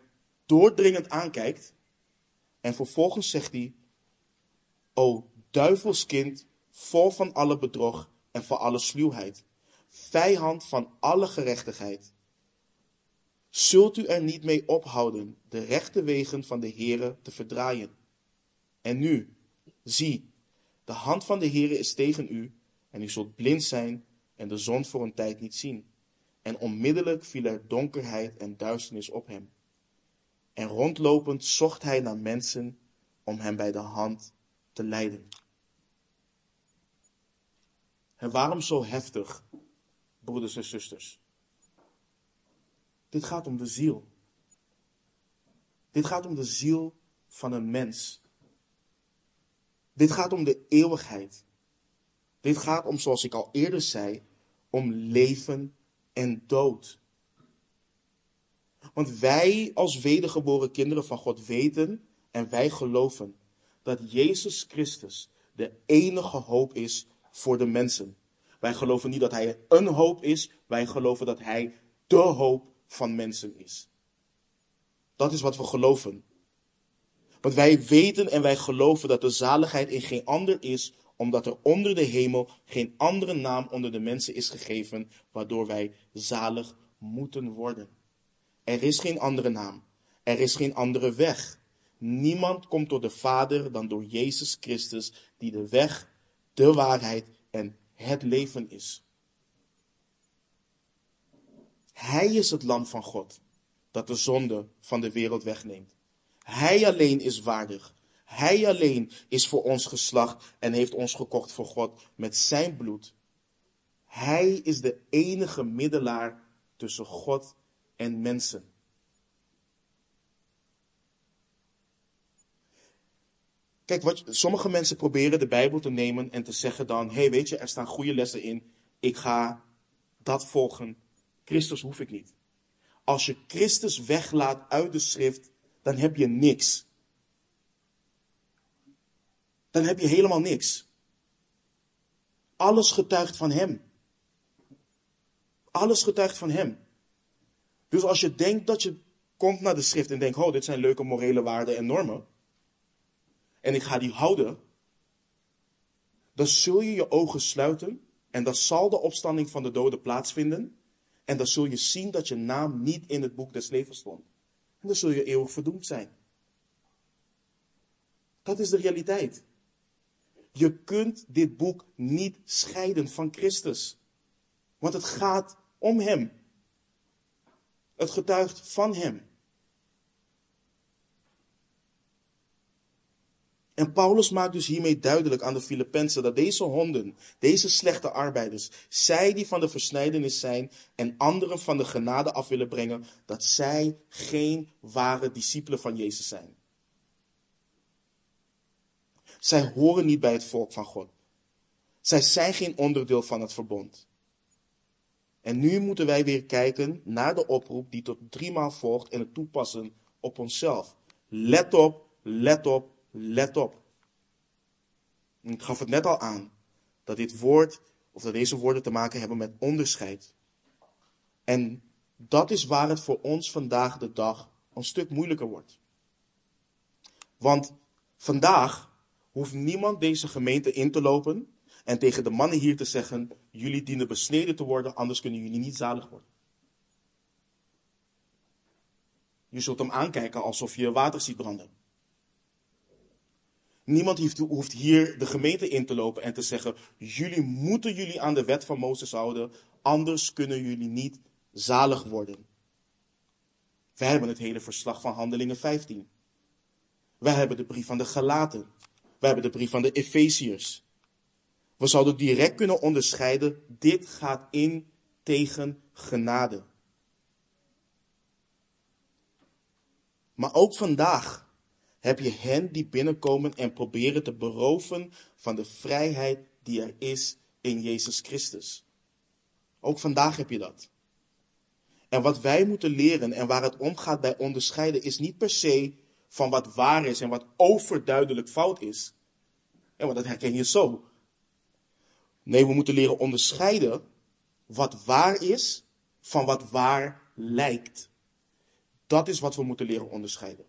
doordringend aankijkt en vervolgens zegt hij, O duivelskind, vol van alle bedrog en van alle sluwheid, vijand van alle gerechtigheid. Zult u er niet mee ophouden de rechte wegen van de Heere te verdraaien? En nu, zie, de hand van de Heere is tegen u, en u zult blind zijn en de zon voor een tijd niet zien. En onmiddellijk viel er donkerheid en duisternis op hem. En rondlopend zocht hij naar mensen om hem bij de hand te leiden. En waarom zo heftig, broeders en zusters? Dit gaat om de ziel. Dit gaat om de ziel van een mens. Dit gaat om de eeuwigheid. Dit gaat om, zoals ik al eerder zei, om leven en dood. Want wij als wedergeboren kinderen van God weten en wij geloven dat Jezus Christus de enige hoop is voor de mensen. Wij geloven niet dat Hij een hoop is, wij geloven dat Hij de hoop van mensen is. Dat is wat we geloven. Want wij weten en wij geloven dat de zaligheid in geen ander is, omdat er onder de hemel geen andere naam onder de mensen is gegeven, waardoor wij zalig moeten worden. Er is geen andere naam. Er is geen andere weg. Niemand komt tot de Vader dan door Jezus Christus, die de weg, de waarheid en het leven is. Hij is het lam van God, dat de zonde van de wereld wegneemt. Hij alleen is waardig. Hij alleen is voor ons geslacht en heeft ons gekocht voor God met zijn bloed. Hij is de enige middelaar tussen God en mensen. Kijk, wat, sommige mensen proberen de Bijbel te nemen en te zeggen dan, hé hey, weet je, er staan goede lessen in, ik ga dat volgen. Christus hoef ik niet. Als je Christus weglaat uit de schrift, dan heb je niks. Dan heb je helemaal niks. Alles getuigt van Hem. Alles getuigt van Hem. Dus als je denkt dat je komt naar de schrift en denkt, oh, dit zijn leuke morele waarden en normen en ik ga die houden, dan zul je je ogen sluiten en dan zal de opstanding van de doden plaatsvinden. En dan zul je zien dat je naam niet in het boek des levens stond. En dan zul je eeuwig verdoemd zijn. Dat is de realiteit. Je kunt dit boek niet scheiden van Christus. Want het gaat om Hem. Het getuigt van Hem. En Paulus maakt dus hiermee duidelijk aan de Filippenzen dat deze honden, deze slechte arbeiders, zij die van de versnijdenis zijn en anderen van de genade af willen brengen, dat zij geen ware discipelen van Jezus zijn. Zij horen niet bij het volk van God. Zij zijn geen onderdeel van het verbond. En nu moeten wij weer kijken naar de oproep die tot driemaal volgt en het toepassen op onszelf. Let op, let op, let op. ik gaf het net al aan, dat dit woord, of dat deze woorden te maken hebben met onderscheid. En dat is waar het voor ons vandaag de dag een stuk moeilijker wordt. Want vandaag hoeft niemand deze gemeente in te lopen en tegen de mannen hier te zeggen: jullie dienen besneden te worden, anders kunnen jullie niet zalig worden. Je zult hem aankijken alsof je water ziet branden. Niemand hoeft hier de gemeente in te lopen en te zeggen: jullie moeten jullie aan de wet van Mozes houden, anders kunnen jullie niet zalig worden. Wij hebben het hele verslag van Handelingen 15. Wij hebben de brief van de Galaten. Wij hebben de brief van de Efeziërs. We zouden direct kunnen onderscheiden, dit gaat in tegen genade. Maar ook vandaag heb je hen die binnenkomen en proberen te beroven van de vrijheid die er is in Jezus Christus. Ook vandaag heb je dat. En wat wij moeten leren en waar het om gaat bij onderscheiden is niet per se van wat waar is en wat overduidelijk fout is. Ja, want dat herken je zo. Nee, we moeten leren onderscheiden wat waar is van wat waar lijkt. Dat is wat we moeten leren onderscheiden.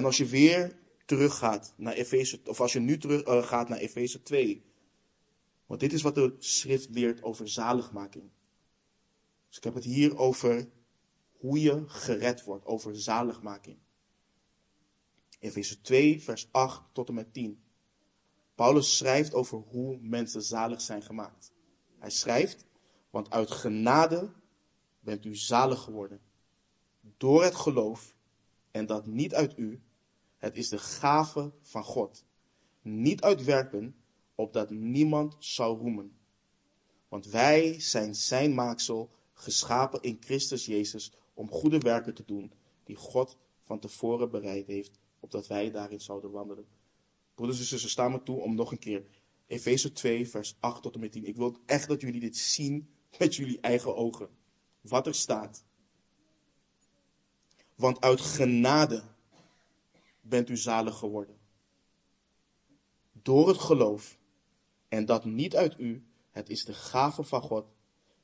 En als je weer teruggaat naar Efeze, of als je nu terug uh, gaat naar Efeze 2, want dit is wat de schrift leert over zaligmaking. Dus ik heb het hier over hoe je gered wordt, over zaligmaking. Efeze 2, vers 8 tot en met 10. Paulus schrijft over hoe mensen zalig zijn gemaakt. Hij schrijft, want uit genade bent u zalig geworden. Door het geloof, en dat niet uit u, het is de gave van God. Niet uit werken, opdat niemand zou roemen. Want wij zijn zijn maaksel, geschapen in Christus Jezus, om goede werken te doen, die God van tevoren bereid heeft, opdat wij daarin zouden wandelen. Broeders en zussen, sta me toe om nog een keer Efeze 2, vers 8 tot en met 10. Ik wil echt dat jullie dit zien met jullie eigen ogen. Wat er staat. Want uit genade bent u zalig geworden. Door het geloof. En dat niet uit u, het is de gave van God.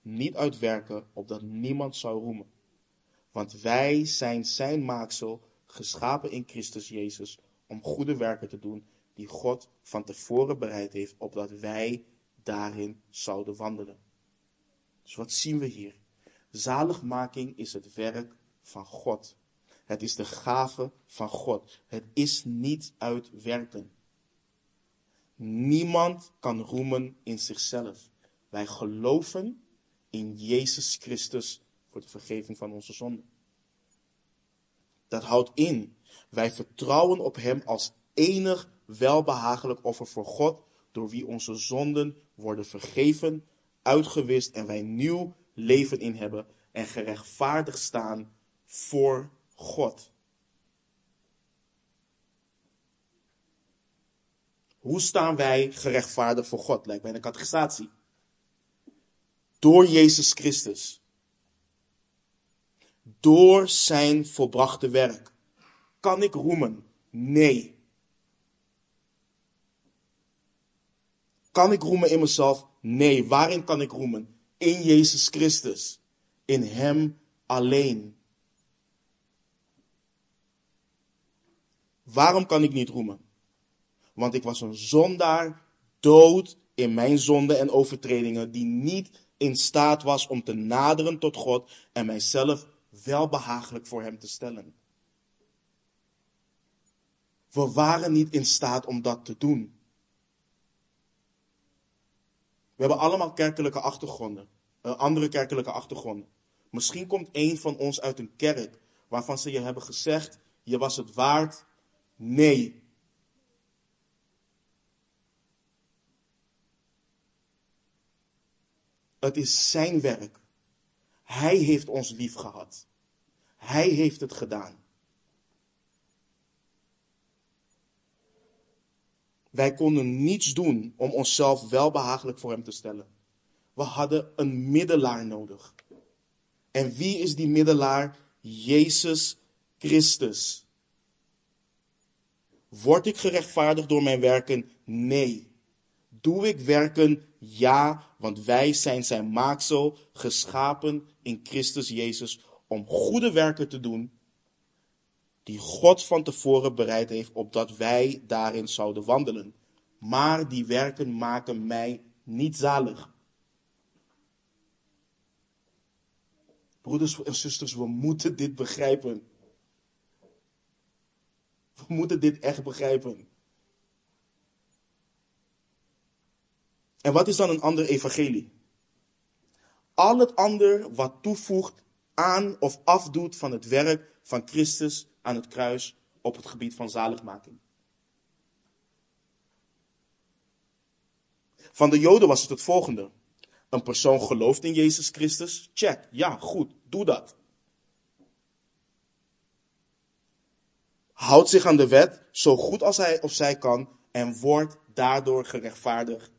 Niet uit werken, opdat niemand zou roemen. Want wij zijn zijn maaksel, geschapen in Christus Jezus, om goede werken te doen, die God van tevoren bereid heeft, opdat wij daarin zouden wandelen. Dus wat zien we hier? Zaligmaking is het werk van God. Het is de gave van God. Het is niet uit werken. Niemand kan roemen in zichzelf. Wij geloven in Jezus Christus voor de vergeving van onze zonden. Dat houdt in, wij vertrouwen op Hem als enig welbehagelijk offer voor God, door wie onze zonden worden vergeven, uitgewist en wij nieuw leven in hebben en gerechtvaardigd staan voor God. Hoe staan wij gerechtvaardigd voor God? Lijkt bij de catechisatie. Door Jezus Christus. Door zijn volbrachte werk. Kan ik roemen? Nee. Kan ik roemen in mezelf? Nee. Waarin kan ik roemen? In Jezus Christus. In Hem alleen. Waarom kan ik niet roemen? Want ik was een zondaar, dood in mijn zonden en overtredingen, die niet in staat was om te naderen tot God en mijzelf welbehagelijk voor Hem te stellen. We waren niet in staat om dat te doen. We hebben allemaal kerkelijke achtergronden, uh, andere kerkelijke achtergronden. Misschien komt een van ons uit een kerk waarvan ze je hebben gezegd: je was het waard. Nee. Het is zijn werk. Hij heeft ons lief gehad. Hij heeft het gedaan. Wij konden niets doen om onszelf welbehagelijk voor Hem te stellen. We hadden een middelaar nodig. En wie is die middelaar? Jezus Christus. Word ik gerechtvaardigd door mijn werken? Nee. Doe ik werken? Ja, want wij zijn zijn maaksel, geschapen in Christus Jezus om goede werken te doen die God van tevoren bereid heeft, opdat wij daarin zouden wandelen. Maar die werken maken mij niet zalig. Broeders en zusters, we moeten dit begrijpen. We moeten dit echt begrijpen. En wat is dan een ander evangelie? Al het ander wat toevoegt aan of afdoet van het werk van Christus aan het kruis op het gebied van zaligmaking. Van de Joden was het het volgende. Een persoon gelooft in Jezus Christus. Check. Ja, goed. Doe dat. Houd zich aan de wet zo goed als hij of zij kan en wordt daardoor gerechtvaardigd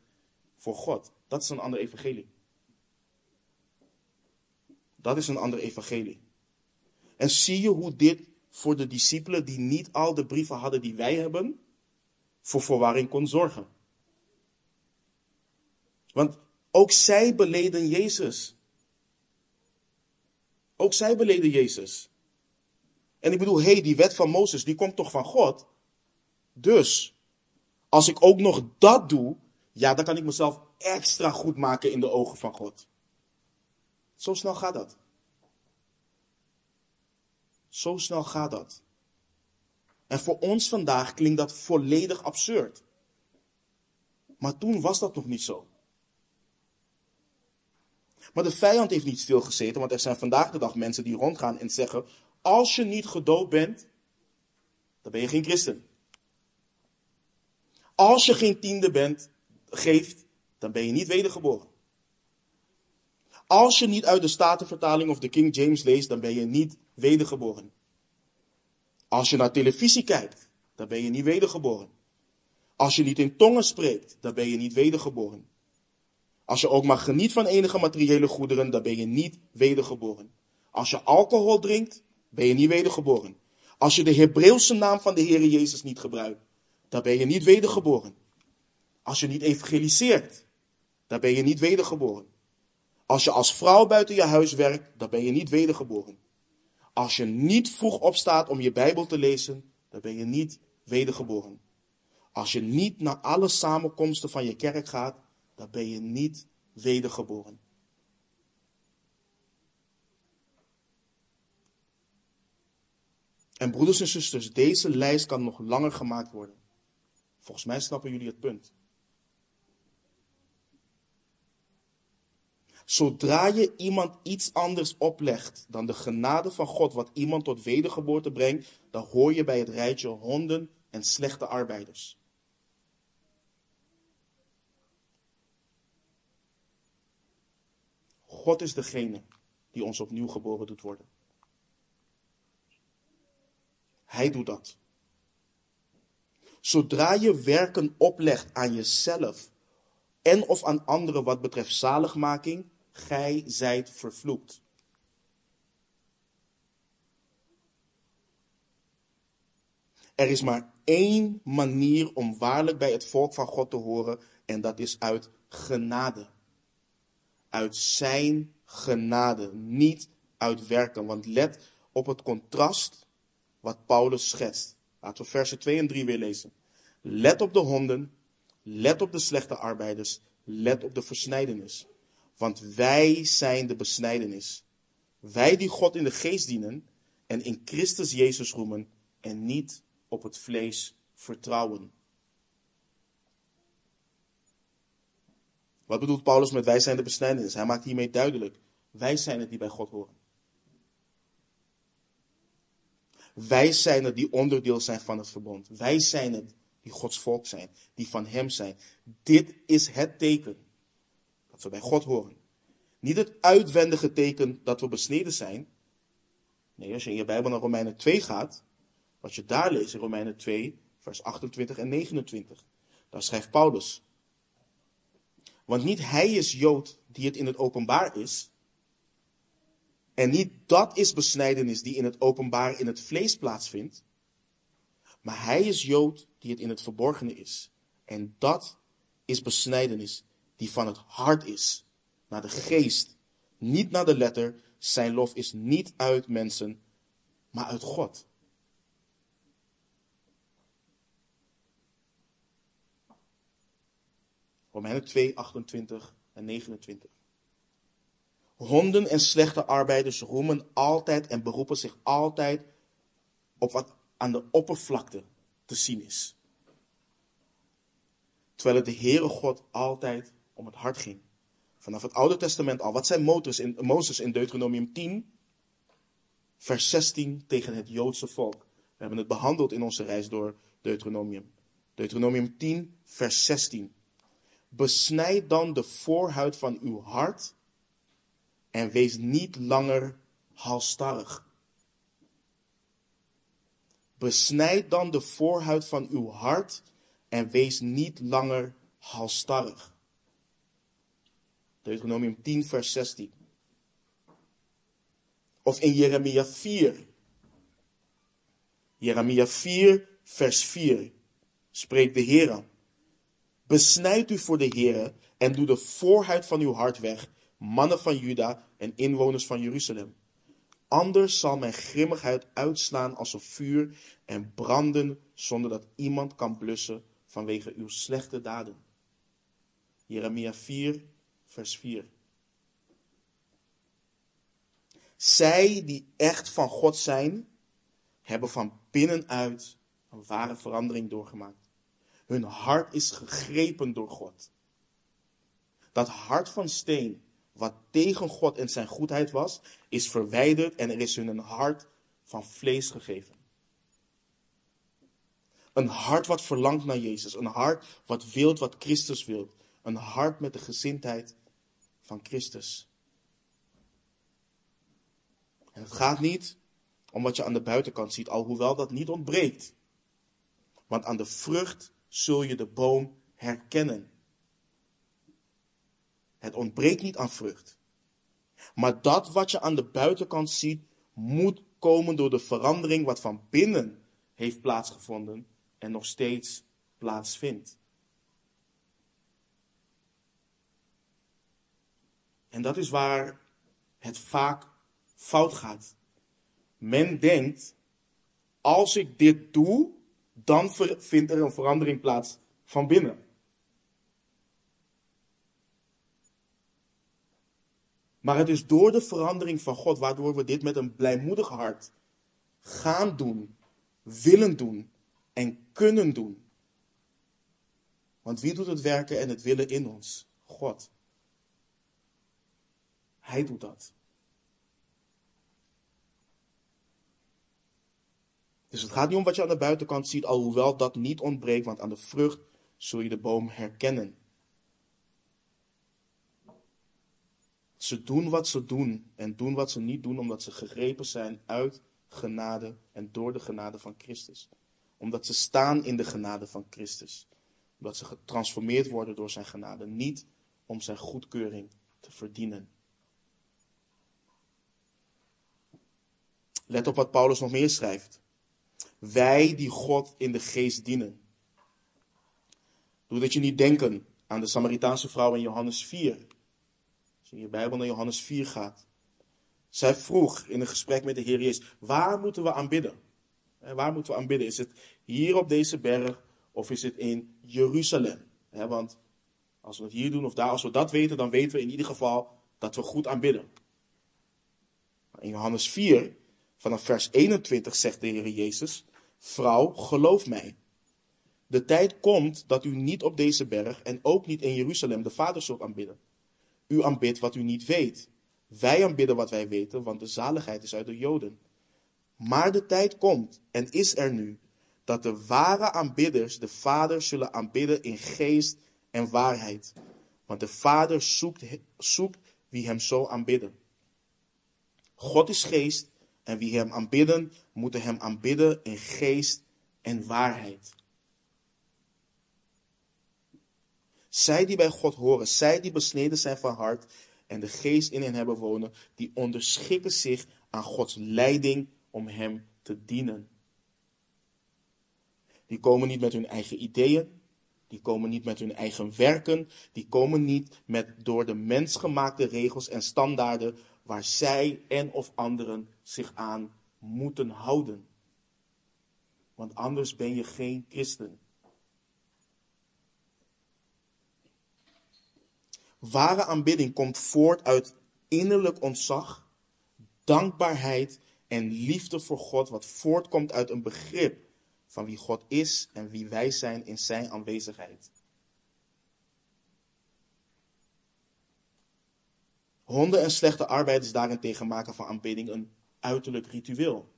voor God. Dat is een ander evangelie. Dat is een ander evangelie. En zie je hoe dit voor de discipelen die niet al de brieven hadden die wij hebben, voor verwarring kon zorgen. Want ook zij beleden Jezus. Ook zij beleden Jezus. En ik bedoel, hé, hey, die wet van Mozes, die komt toch van God? Dus, als ik ook nog dat doe, ja, dan kan ik mezelf extra goed maken in de ogen van God. Zo snel gaat dat. Zo snel gaat dat. En voor ons vandaag klinkt dat volledig absurd. Maar toen was dat nog niet zo. Maar de vijand heeft niet stilgezeten, want er zijn vandaag de dag mensen die rondgaan en zeggen: Als je niet gedood bent, dan ben je geen christen. Als je geen tiende bent, geeft, dan ben je niet wedergeboren. Als je niet uit de Statenvertaling of de King James leest, dan ben je niet wedergeboren. Als je naar televisie kijkt, dan ben je niet wedergeboren. Als je niet in tongen spreekt, dan ben je niet wedergeboren. Als je ook maar geniet van enige materiële goederen, dan ben je niet wedergeboren. Als je alcohol drinkt, ben je niet wedergeboren. Als je de Hebreeuwse naam van de Heer Jezus niet gebruikt, dan ben je niet wedergeboren. Als je niet evangeliseert, dan ben je niet wedergeboren. Als je als vrouw buiten je huis werkt, dan ben je niet wedergeboren. Als je niet vroeg opstaat om je Bijbel te lezen, dan ben je niet wedergeboren. Als je niet naar alle samenkomsten van je kerk gaat, dan ben je niet wedergeboren. En broeders en zusters, deze lijst kan nog langer gemaakt worden. Volgens mij snappen jullie het punt. Zodra je iemand iets anders oplegt dan de genade van God, wat iemand tot wedergeboorte brengt, dan hoor je bij het rijtje honden en slechte arbeiders. God is degene die ons opnieuw geboren doet worden. Hij doet dat. Zodra je werken oplegt aan jezelf en of aan anderen wat betreft zaligmaking, gij zijt vervloekt. Er is maar één manier om waarlijk bij het volk van God te horen en dat is uit genade. Uit zijn genade, niet uit werken. Want let op het contrast wat Paulus schetst. Laten we versen 2 en 3 weer lezen. Let op de honden, let op de slechte arbeiders, let op de versnijdenis. Want wij zijn de besnijdenis. Wij die God in de geest dienen en in Christus Jezus roemen en niet op het vlees vertrouwen. Wat bedoelt Paulus met wij zijn de besnijdenis? Hij maakt hiermee duidelijk. Wij zijn het die bij God horen. Wij zijn het die onderdeel zijn van het verbond. Wij zijn het die Gods volk zijn, die van Hem zijn. Dit is het teken dat we bij God horen. Niet het uitwendige teken dat we besneden zijn. Nee, als je in je Bijbel naar Romeinen 2 gaat, wat je daar leest in Romeinen 2, vers 28 en 29, daar schrijft Paulus. Want niet hij is Jood die het in het openbaar is. En niet dat is besnijdenis die in het openbaar in het vlees plaatsvindt. Maar hij is Jood die het in het verborgene is. En dat is besnijdenis die van het hart is, naar de geest, niet naar de letter. Zijn lof is niet uit mensen, maar uit God. Romeinen 2, 28 en 29. Honden en slechte arbeiders roemen altijd en beroepen zich altijd op wat aan de oppervlakte te zien is. Terwijl het de Heere God altijd om het hart ging. Vanaf het Oude Testament al. Wat zijn Mozes in, Mozes in Deuteronomium 10, vers 16 tegen het Joodse volk? We hebben het behandeld in onze reis door Deuteronomium. Deuteronomium 10, vers 16. Besnijd dan de voorhuid van uw hart en wees niet langer halstarrig. Besnijd dan de voorhuid van uw hart en wees niet langer halstarrig. Deuteronomium 10, vers 16. Of in Jeremia 4. Jeremia 4, vers 4 spreekt de Heer. Besnijd u voor de Heer en doe de voorhuid van uw hart weg, mannen van Juda en inwoners van Jeruzalem. Anders zal mijn grimmigheid uitslaan als een vuur en branden zonder dat iemand kan blussen vanwege uw slechte daden. Jeremia 4, vers 4. Zij die echt van God zijn, hebben van binnenuit een ware verandering doorgemaakt. Hun hart is gegrepen door God. Dat hart van steen, wat tegen God en zijn goedheid was, is verwijderd en er is hun een hart van vlees gegeven. Een hart wat verlangt naar Jezus. Een hart wat wilt wat Christus wil. Een hart met de gezindheid van Christus. En het gaat niet om wat je aan de buitenkant ziet, alhoewel dat niet ontbreekt. Want aan de vrucht zul je de boom herkennen. Het ontbreekt niet aan vrucht. Maar dat wat je aan de buitenkant ziet, moet komen door de verandering wat van binnen heeft plaatsgevonden en nog steeds plaatsvindt. En dat is waar het vaak fout gaat. Men denkt, als ik dit doe, dan vindt er een verandering plaats van binnen. Maar het is door de verandering van God, waardoor we dit met een blijmoedig hart gaan doen, willen doen en kunnen doen. Want wie doet het werken en het willen in ons? God. Hij doet dat. Dus het gaat niet om wat je aan de buitenkant ziet, alhoewel dat niet ontbreekt, want aan de vrucht zul je de boom herkennen. Ze doen wat ze doen en doen wat ze niet doen omdat ze gegrepen zijn uit genade en door de genade van Christus. Omdat ze staan in de genade van Christus. Omdat ze getransformeerd worden door zijn genade, niet om zijn goedkeuring te verdienen. Let op wat Paulus nog meer schrijft. Wij die God in de geest dienen. Doe dat je niet denken aan de Samaritaanse vrouw in Johannes 4. Als je in je Bijbel naar Johannes 4 gaat. Zij vroeg in een gesprek met de Heer Jezus, waar moeten we aanbidden? Waar moeten we aanbidden? Is het hier op deze berg of is het in Jeruzalem? Want als we het hier doen of daar, als we dat weten, dan weten we in ieder geval dat we goed aanbidden. In Johannes 4, vanaf vers 21, zegt de Heer Jezus, Vrouw, geloof mij. De tijd komt dat u niet op deze berg en ook niet in Jeruzalem de Vader zult aanbidden. U aanbidt wat u niet weet. Wij aanbidden wat wij weten, want de zaligheid is uit de Joden. Maar de tijd komt en is er nu dat de ware aanbidders de Vader zullen aanbidden in geest en waarheid. Want de Vader zoekt, zoekt wie hem zo aanbidden. God is geest en wie hem aanbidden, moeten hem aanbidden in geest en waarheid. Zij die bij God horen, zij die besneden zijn van hart en de geest in hen hebben wonen, die onderschikken zich aan Gods leiding om hem te dienen. Die komen niet met hun eigen ideeën, die komen niet met hun eigen werken, die komen niet met door de mens gemaakte regels en standaarden waar zij en of anderen zich aan moeten houden. Want anders ben je geen christen. Ware aanbidding komt voort uit innerlijk ontzag, dankbaarheid en liefde voor God, wat voortkomt uit een begrip van wie God is en wie wij zijn in Zijn aanwezigheid. Honden en slechte arbeiders daarentegen maken van aanbidding een uiterlijk ritueel.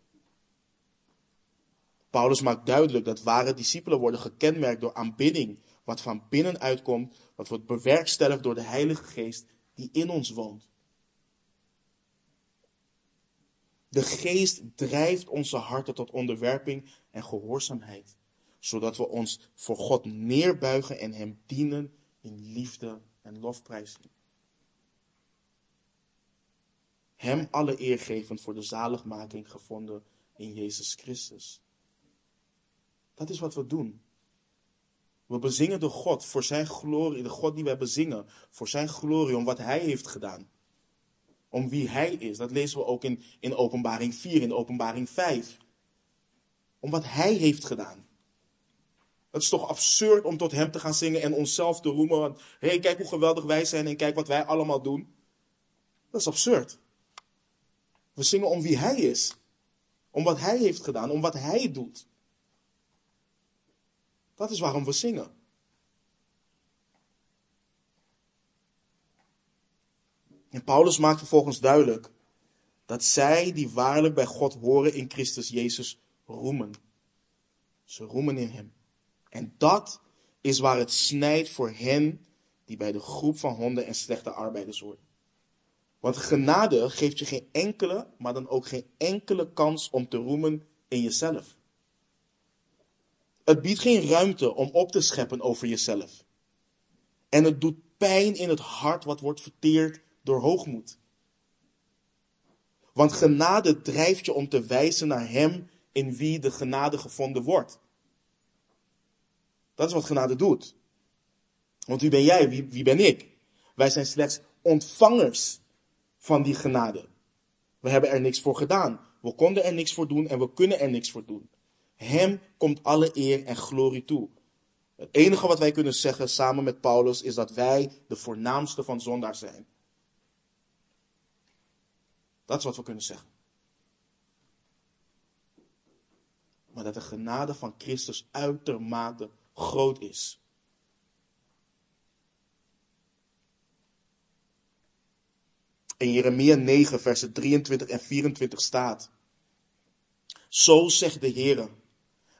Paulus maakt duidelijk dat ware discipelen worden gekenmerkt door aanbidding, wat van binnenuit komt, wat wordt bewerkstelligd door de Heilige Geest die in ons woont. De Geest drijft onze harten tot onderwerping en gehoorzaamheid, zodat we ons voor God neerbuigen en Hem dienen in liefde en lofprijzing. Hem alle eer gevend voor de zaligmaking gevonden in Jezus Christus. Dat is wat we doen. We bezingen de God voor zijn glorie, de God die wij bezingen, voor zijn glorie, om wat hij heeft gedaan. Om wie hij is. Dat lezen we ook in, in openbaring 4, in openbaring 5. Om wat hij heeft gedaan. Het is toch absurd om tot hem te gaan zingen en onszelf te roemen. Hé, hey, kijk hoe geweldig wij zijn en kijk wat wij allemaal doen. Dat is absurd. We zingen om wie hij is. Om wat hij heeft gedaan, om wat hij doet. Dat is waarom we zingen. En Paulus maakt vervolgens duidelijk dat zij die waarlijk bij God horen in Christus Jezus roemen. Ze roemen in Hem. En dat is waar het snijdt voor hen die bij de groep van honden en slechte arbeiders horen. Want genade geeft je geen enkele, maar dan ook geen enkele kans om te roemen in jezelf. Het biedt geen ruimte om op te scheppen over jezelf. En het doet pijn in het hart wat wordt verteerd door hoogmoed. Want genade drijft je om te wijzen naar Hem in wie de genade gevonden wordt. Dat is wat genade doet. Want wie ben jij? Wie, wie ben ik? Wij zijn slechts ontvangers van die genade. We hebben er niks voor gedaan. We konden er niks voor doen en we kunnen er niks voor doen. Hem komt alle eer en glorie toe. Het enige wat wij kunnen zeggen samen met Paulus is dat wij de voornaamste van zondaars zijn. Dat is wat we kunnen zeggen. Maar dat de genade van Christus uitermate groot is. In Jeremia 9, versen 23 en 24 staat. Zo zegt de Heer.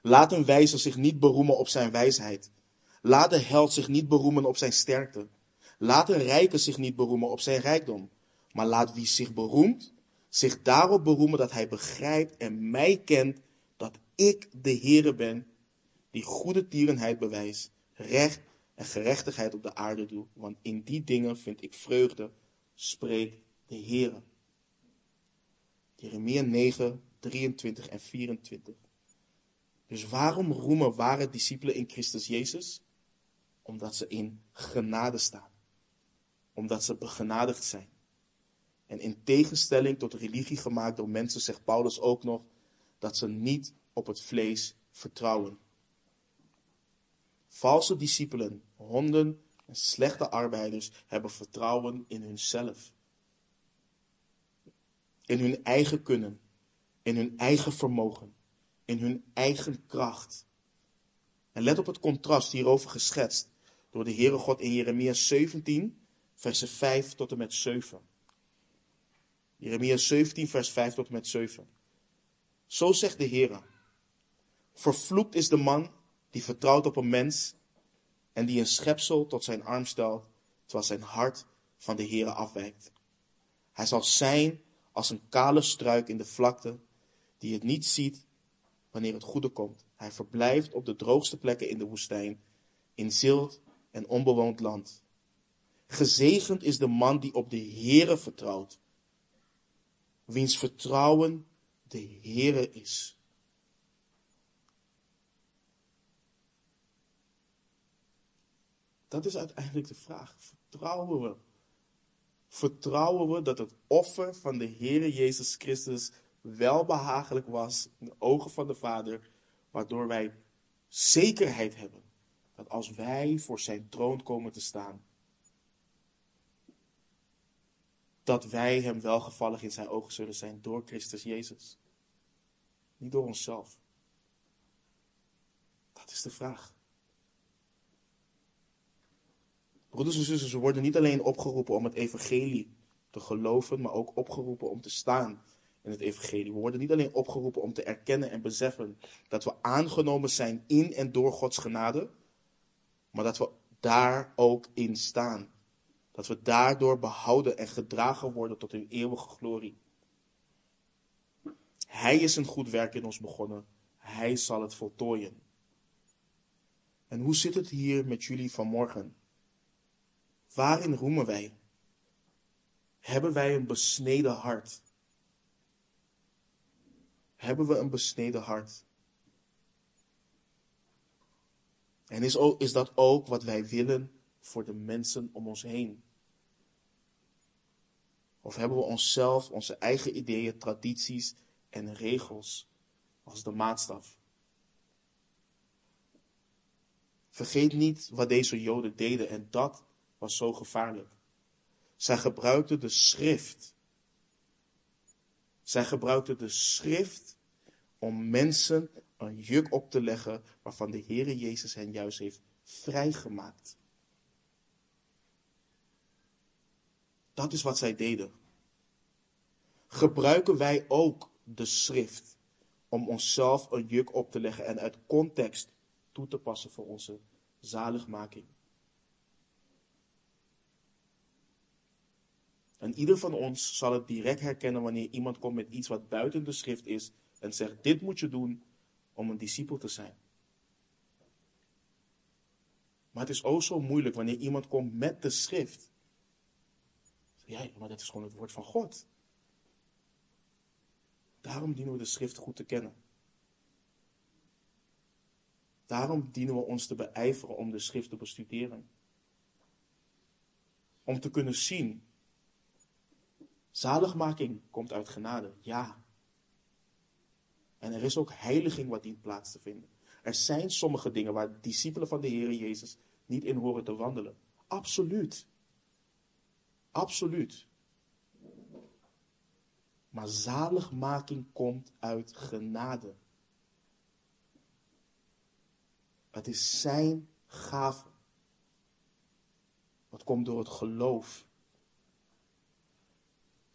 Laat een wijzer zich niet beroemen op zijn wijsheid. Laat de held zich niet beroemen op zijn sterkte. Laat een rijke zich niet beroemen op zijn rijkdom. Maar laat wie zich beroemt, zich daarop beroemen dat hij begrijpt en mij kent dat ik de Heere ben, die goede tierenheid bewijst, recht en gerechtigheid op de aarde doe. Want in die dingen vind ik vreugde, spreekt de Heere. Jeremia 9, 23 en 24. Dus waarom roemen ware discipelen in Christus Jezus? Omdat ze in genade staan. Omdat ze begenadigd zijn. En in tegenstelling tot religie gemaakt door mensen zegt Paulus ook nog dat ze niet op het vlees vertrouwen. Valse discipelen, honden en slechte arbeiders hebben vertrouwen in hunzelf. In hun eigen kunnen, in hun eigen vermogen, in hun eigen kracht. En let op het contrast hierover geschetst door de Heere God in Jeremia 17, versen 5 tot en met 7. Jeremia 17, vers 5 tot en met 7. Zo zegt de Heer. Vervloekt is de man die vertrouwt op een mens en die een schepsel tot zijn arm stelt, terwijl zijn hart van de Heere afwijkt. Hij zal zijn als een kale struik in de vlakte, die het niet ziet wanneer het goede komt. Hij verblijft op de droogste plekken in de woestijn, in zilt en onbewoond land. Gezegend is de man die op de Heere vertrouwt, wiens vertrouwen de Heere is. Dat is uiteindelijk de vraag. Vertrouwen we? Vertrouwen we dat het offer van de Heere Jezus Christus welbehagelijk was in de ogen van de Vader, waardoor wij zekerheid hebben dat als wij voor zijn troon komen te staan, dat wij hem welgevallig in zijn ogen zullen zijn door Christus Jezus. Niet door onszelf. Dat is de vraag. Broeders en zusters, we worden niet alleen opgeroepen om het evangelie te geloven, maar ook opgeroepen om te staan in het evangelie. We worden niet alleen opgeroepen om te erkennen en beseffen dat we aangenomen zijn in en door Gods genade, maar dat we daar ook in staan. Dat we daardoor behouden en gedragen worden tot een eeuwige glorie. Hij is een goed werk in ons begonnen. Hij zal het voltooien. En hoe zit het hier met jullie vanmorgen? Waarin roemen wij? Hebben wij een besneden hart? Hebben we een besneden hart? En is, is dat ook wat wij willen voor de mensen om ons heen? Of hebben we onszelf, onze eigen ideeën, tradities en regels als de maatstaf? Vergeet niet wat deze Joden deden en dat was zo gevaarlijk. Zij gebruikten de schrift. Zij gebruikten de schrift om mensen een juk op te leggen waarvan de Heere Jezus hen juist heeft vrijgemaakt. Dat is wat zij deden. Gebruiken wij ook de schrift om onszelf een juk op te leggen en uit context toe te passen voor onze zaligmaking? En ieder van ons zal het direct herkennen wanneer iemand komt met iets wat buiten de schrift is en zegt: Dit moet je doen om een discipel te zijn. Maar het is ook zo moeilijk wanneer iemand komt met de schrift. Ja, maar dat is gewoon het woord van God. Daarom dienen we de schrift goed te kennen. Daarom dienen we ons te beijveren om de schrift te bestuderen. Om te kunnen zien Zaligmaking komt uit genade, ja. En er is ook heiliging wat dient plaats te vinden. Er zijn sommige dingen waar discipelen van de Heer Jezus niet in horen te wandelen. Absoluut. Absoluut. Maar zaligmaking komt uit genade. Het is zijn gave. Het komt door het geloof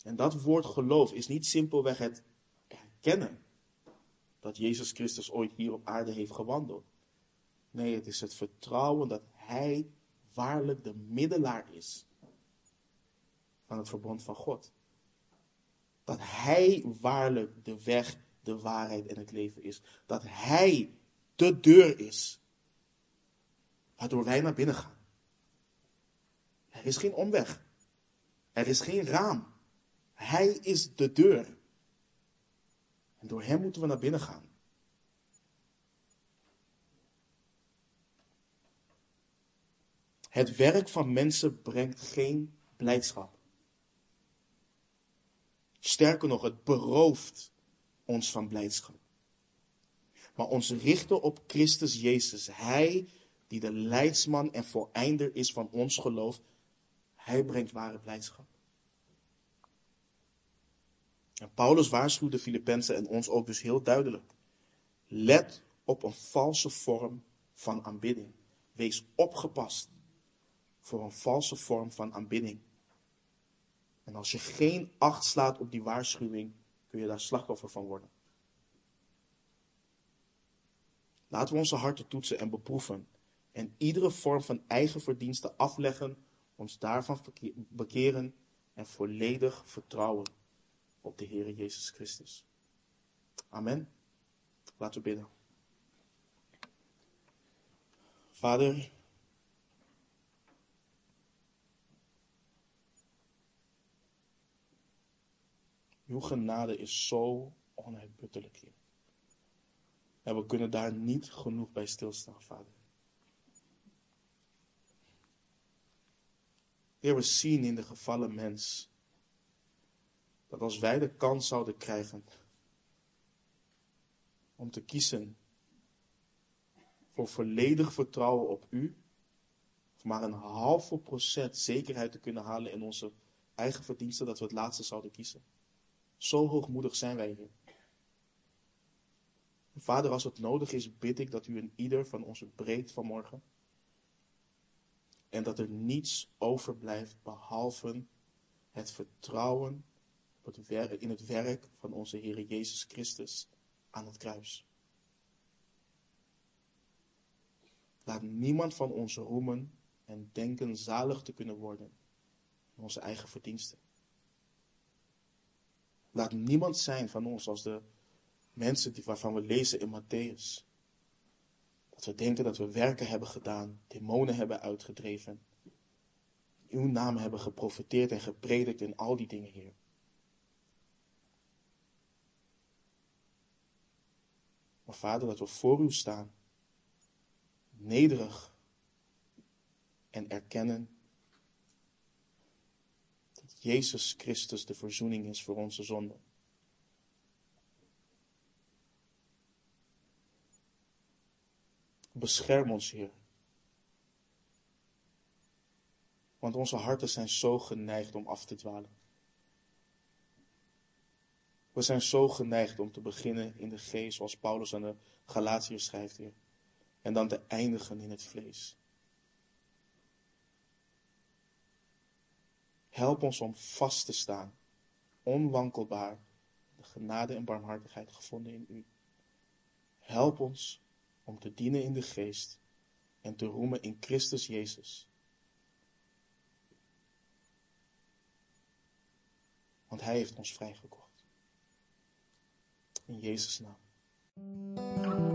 en dat woord geloof is niet simpelweg het erkennen dat Jezus Christus ooit hier op aarde heeft gewandeld. Nee, het is het vertrouwen dat Hij waarlijk de middelaar is van het verbond van God. Dat Hij waarlijk de weg, de waarheid en het leven is. Dat Hij de deur is waardoor wij naar binnen gaan. Er is geen omweg. Er is geen raam. Hij is de deur. En door Hem moeten we naar binnen gaan. Het werk van mensen brengt geen blijdschap. Sterker nog, het berooft ons van blijdschap. Maar ons richten op Christus Jezus, Hij die de leidsman en voleinder is van ons geloof, Hij brengt ware blijdschap. Paulus waarschuwt de Filippenzen en ons ook dus heel duidelijk. Let op een valse vorm van aanbidding. Wees opgepast voor een valse vorm van aanbidding. En als je geen acht slaat op die waarschuwing, kun je daar slachtoffer van worden. Laten we onze harten toetsen en beproeven. En iedere vorm van eigen verdiensten afleggen, ons daarvan bekeren en volledig vertrouwen op de Heer Jezus Christus. Amen. Laten we bidden. Vader, uw genade is zo onuitputtelijk, Heer. En we kunnen daar niet genoeg bij stilstaan, Vader. Heer, we zien in de gevallen mens dat als wij de kans zouden krijgen om te kiezen voor volledig vertrouwen op U, of maar een halve procent zekerheid te kunnen halen in onze eigen verdiensten, dat we het laatste zouden kiezen. Zo hoogmoedig zijn wij hier. Vader, als het nodig is, bid ik dat u een ieder van ons breekt vanmorgen. En dat er niets overblijft behalve het vertrouwen in het werk van onze Heer Jezus Christus aan het kruis. Laat niemand van ons roemen en denken zalig te kunnen worden in onze eigen verdiensten. Laat niemand zijn van ons als de mensen die, waarvan we lezen in Matthäus. Dat we denken dat we werken hebben gedaan, demonen hebben uitgedreven, uw naam hebben geprofiteerd en gepredikt in al die dingen, Heer. Maar Vader, dat we voor u staan, nederig en erkennen dat Jezus Christus de verzoening is voor onze zonden. Bescherm ons, Heer. Want onze harten zijn zo geneigd om af te dwalen. We zijn zo geneigd om te beginnen in de geest, zoals Paulus aan de Galatiërs schrijft, Heer. En dan te eindigen in het vlees. Help ons om vast te staan, onwankelbaar, de genade en barmhartigheid gevonden in U. Help ons om te dienen in de geest en te roemen in Christus Jezus. Want Hij heeft ons vrijgekocht. In Jesus Namen.